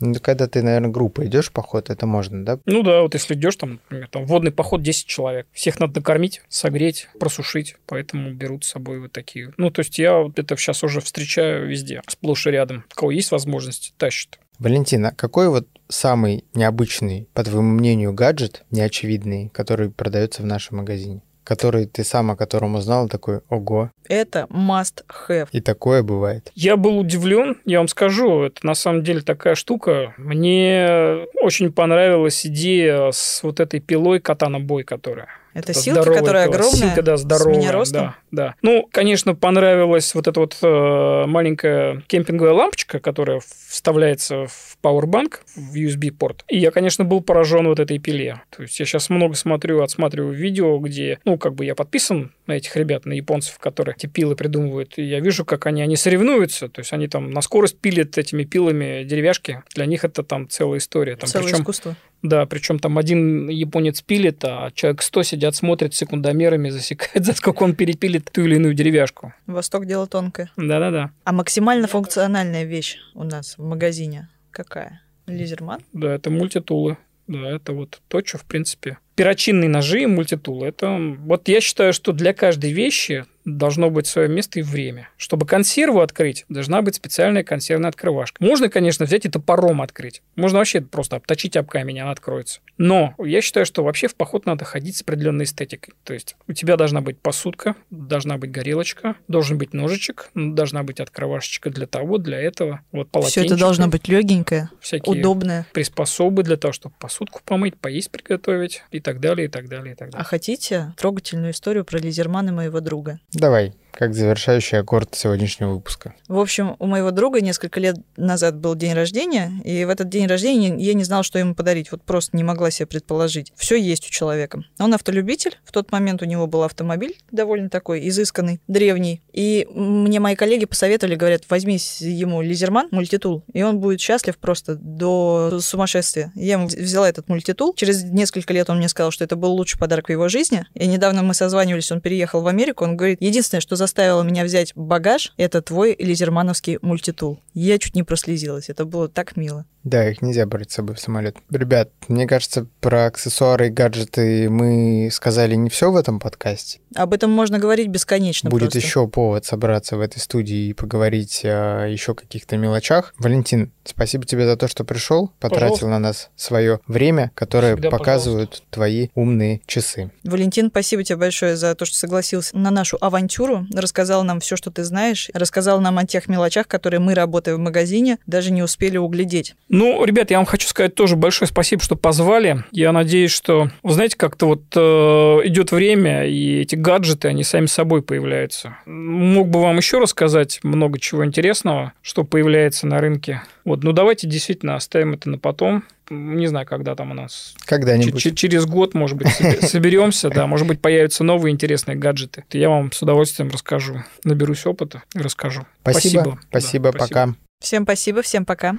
Speaker 4: Ну, когда ты, наверное, группой идешь поход, это можно, да?
Speaker 2: Ну да, вот если идешь там, например, там водный поход 10 человек, всех надо накормить, согреть, просушить, поэтому берут с собой вот такие. Ну, то есть я вот это сейчас уже встречаю везде, сплошь и рядом. У кого есть возможность, тащат.
Speaker 4: Валентина, какой вот самый необычный, по твоему мнению, гаджет, неочевидный, который продается в нашем магазине? Который ты сам о котором узнал, такой, ого,
Speaker 3: Это must have.
Speaker 4: и такое бывает.
Speaker 2: Я был удивлен, я вам скажу, это на самом деле такая штука. Мне очень понравилась идея с вот этой пилой катана бой, которая.
Speaker 3: Это силка,
Speaker 2: здоровая
Speaker 3: которая
Speaker 2: пила.
Speaker 3: огромная,
Speaker 2: Силка, да, здоровая.
Speaker 3: с.
Speaker 2: Да, да. Ну, конечно, понравилась вот эта вот э, маленькая кемпинговая лампочка, которая вставляется в Powerbank, в USB-порт. И я, конечно, был поражен вот этой пиле. То есть я сейчас много смотрю, отсматриваю видео, где, ну, как бы я подписан на этих ребят, на японцев, которые эти пилы придумывают. И я вижу, как они, они соревнуются. То есть они там на скорость пилят этими пилами деревяшки. Для них это там целая история. Там,
Speaker 3: Целое
Speaker 2: причем
Speaker 3: искусство.
Speaker 2: да, причем там один японец пилит, а человек 100 сидят, смотрят секундомерами, засекают, за сколько он перепилит ту или иную деревяшку.
Speaker 3: Восток дело тонкое.
Speaker 2: Да-да-да.
Speaker 3: А максимально функциональная вещь у нас в магазине какая? Лизерман?
Speaker 2: Да, это мультитулы. Да, это вот то, что, в принципе... Перочинные ножи и мультитулы. Это вот я считаю, что для каждой вещи должно быть свое место и время. Чтобы консерву открыть, должна быть специальная консервная открывашка. Можно, конечно, взять и топором открыть. Можно вообще просто обточить об камень, она откроется. Но я считаю, что вообще в поход надо ходить с определенной эстетикой. То есть у тебя должна быть посудка, должна быть горелочка, должен быть ножичек, должна быть открывашечка для того, для этого. Вот
Speaker 3: Все это должно быть легенькое,
Speaker 2: всякие
Speaker 3: удобное.
Speaker 2: приспособы для того, чтобы посудку помыть, поесть приготовить и так далее, и так далее, и так
Speaker 3: А
Speaker 2: далее.
Speaker 3: хотите трогательную историю про Лизермана моего друга?
Speaker 4: Давай, как завершающий аккорд сегодняшнего выпуска.
Speaker 3: В общем, у моего друга несколько лет назад был день рождения, и в этот день рождения я не знала, что ему подарить. Вот просто не могла себе предположить. Все есть у человека. Он автолюбитель. В тот момент у него был автомобиль довольно такой изысканный, древний. И мне мои коллеги посоветовали, говорят, возьми ему лизерман, мультитул, и он будет счастлив просто до сумасшествия. Я ему взяла этот мультитул. Через несколько лет он мне сказал, что это был лучший подарок в его жизни. И недавно мы созванивались, он переехал в Америку. Он говорит, единственное, что заставило меня взять багаж, это твой лизермановский мультитул. Я чуть не прослезилась. Это было так мило.
Speaker 4: Да, их нельзя брать с собой в самолет. Ребят, мне кажется, про аксессуары и гаджеты мы сказали не все в этом подкасте.
Speaker 3: Об этом можно говорить бесконечно
Speaker 4: Будет
Speaker 3: просто.
Speaker 4: еще повод собраться в этой студии и поговорить о еще каких-то мелочах. Валентин, спасибо тебе за то, что пришел, потратил
Speaker 2: Пожалуйста.
Speaker 4: на нас свое время, которое
Speaker 2: Всегда
Speaker 4: показывают твои умные часы.
Speaker 3: Валентин, спасибо тебе большое за то, что согласился на нашу авантюру, рассказал нам все, что ты знаешь, рассказал нам о тех мелочах, которые мы, работая в магазине, даже не успели углядеть.
Speaker 2: Ну, ребят, я вам хочу сказать тоже большое спасибо, что позвали. Я надеюсь, что, вы знаете, как-то вот э, идет время, и эти гаджеты, они сами собой появляются. Мог бы вам еще рассказать много чего интересного, что появляется на рынке. Вот, ну давайте действительно оставим это на потом. Не знаю, когда там у нас
Speaker 4: Когда-нибудь.
Speaker 2: Ч- Через год, может быть, собе- соберемся, да, может быть, появятся новые интересные гаджеты. Я вам с удовольствием расскажу. Наберусь опыта и расскажу.
Speaker 4: Спасибо.
Speaker 2: Да,
Speaker 4: Спасибо, пока.
Speaker 3: Всем спасибо, всем пока.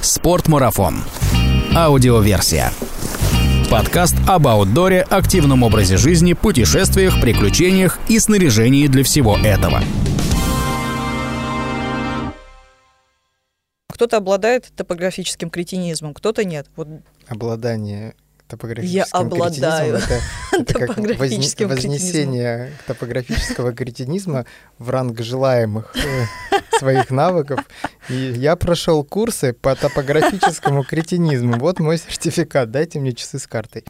Speaker 1: Спортмарафон. Аудиоверсия. Подкаст об аутдоре, активном образе жизни, путешествиях, приключениях и снаряжении для всего этого.
Speaker 3: Кто-то обладает топографическим кретинизмом, кто-то нет. Вот
Speaker 4: Обладание
Speaker 3: Я
Speaker 4: топографическим
Speaker 3: обладаю
Speaker 4: кретинизмом это, это как возне-
Speaker 3: топографическим
Speaker 4: вознесение топографического кретинизма в ранг желаемых э, своих навыков. И я прошел курсы по топографическому кретинизму. Вот мой сертификат. Дайте мне часы с картой.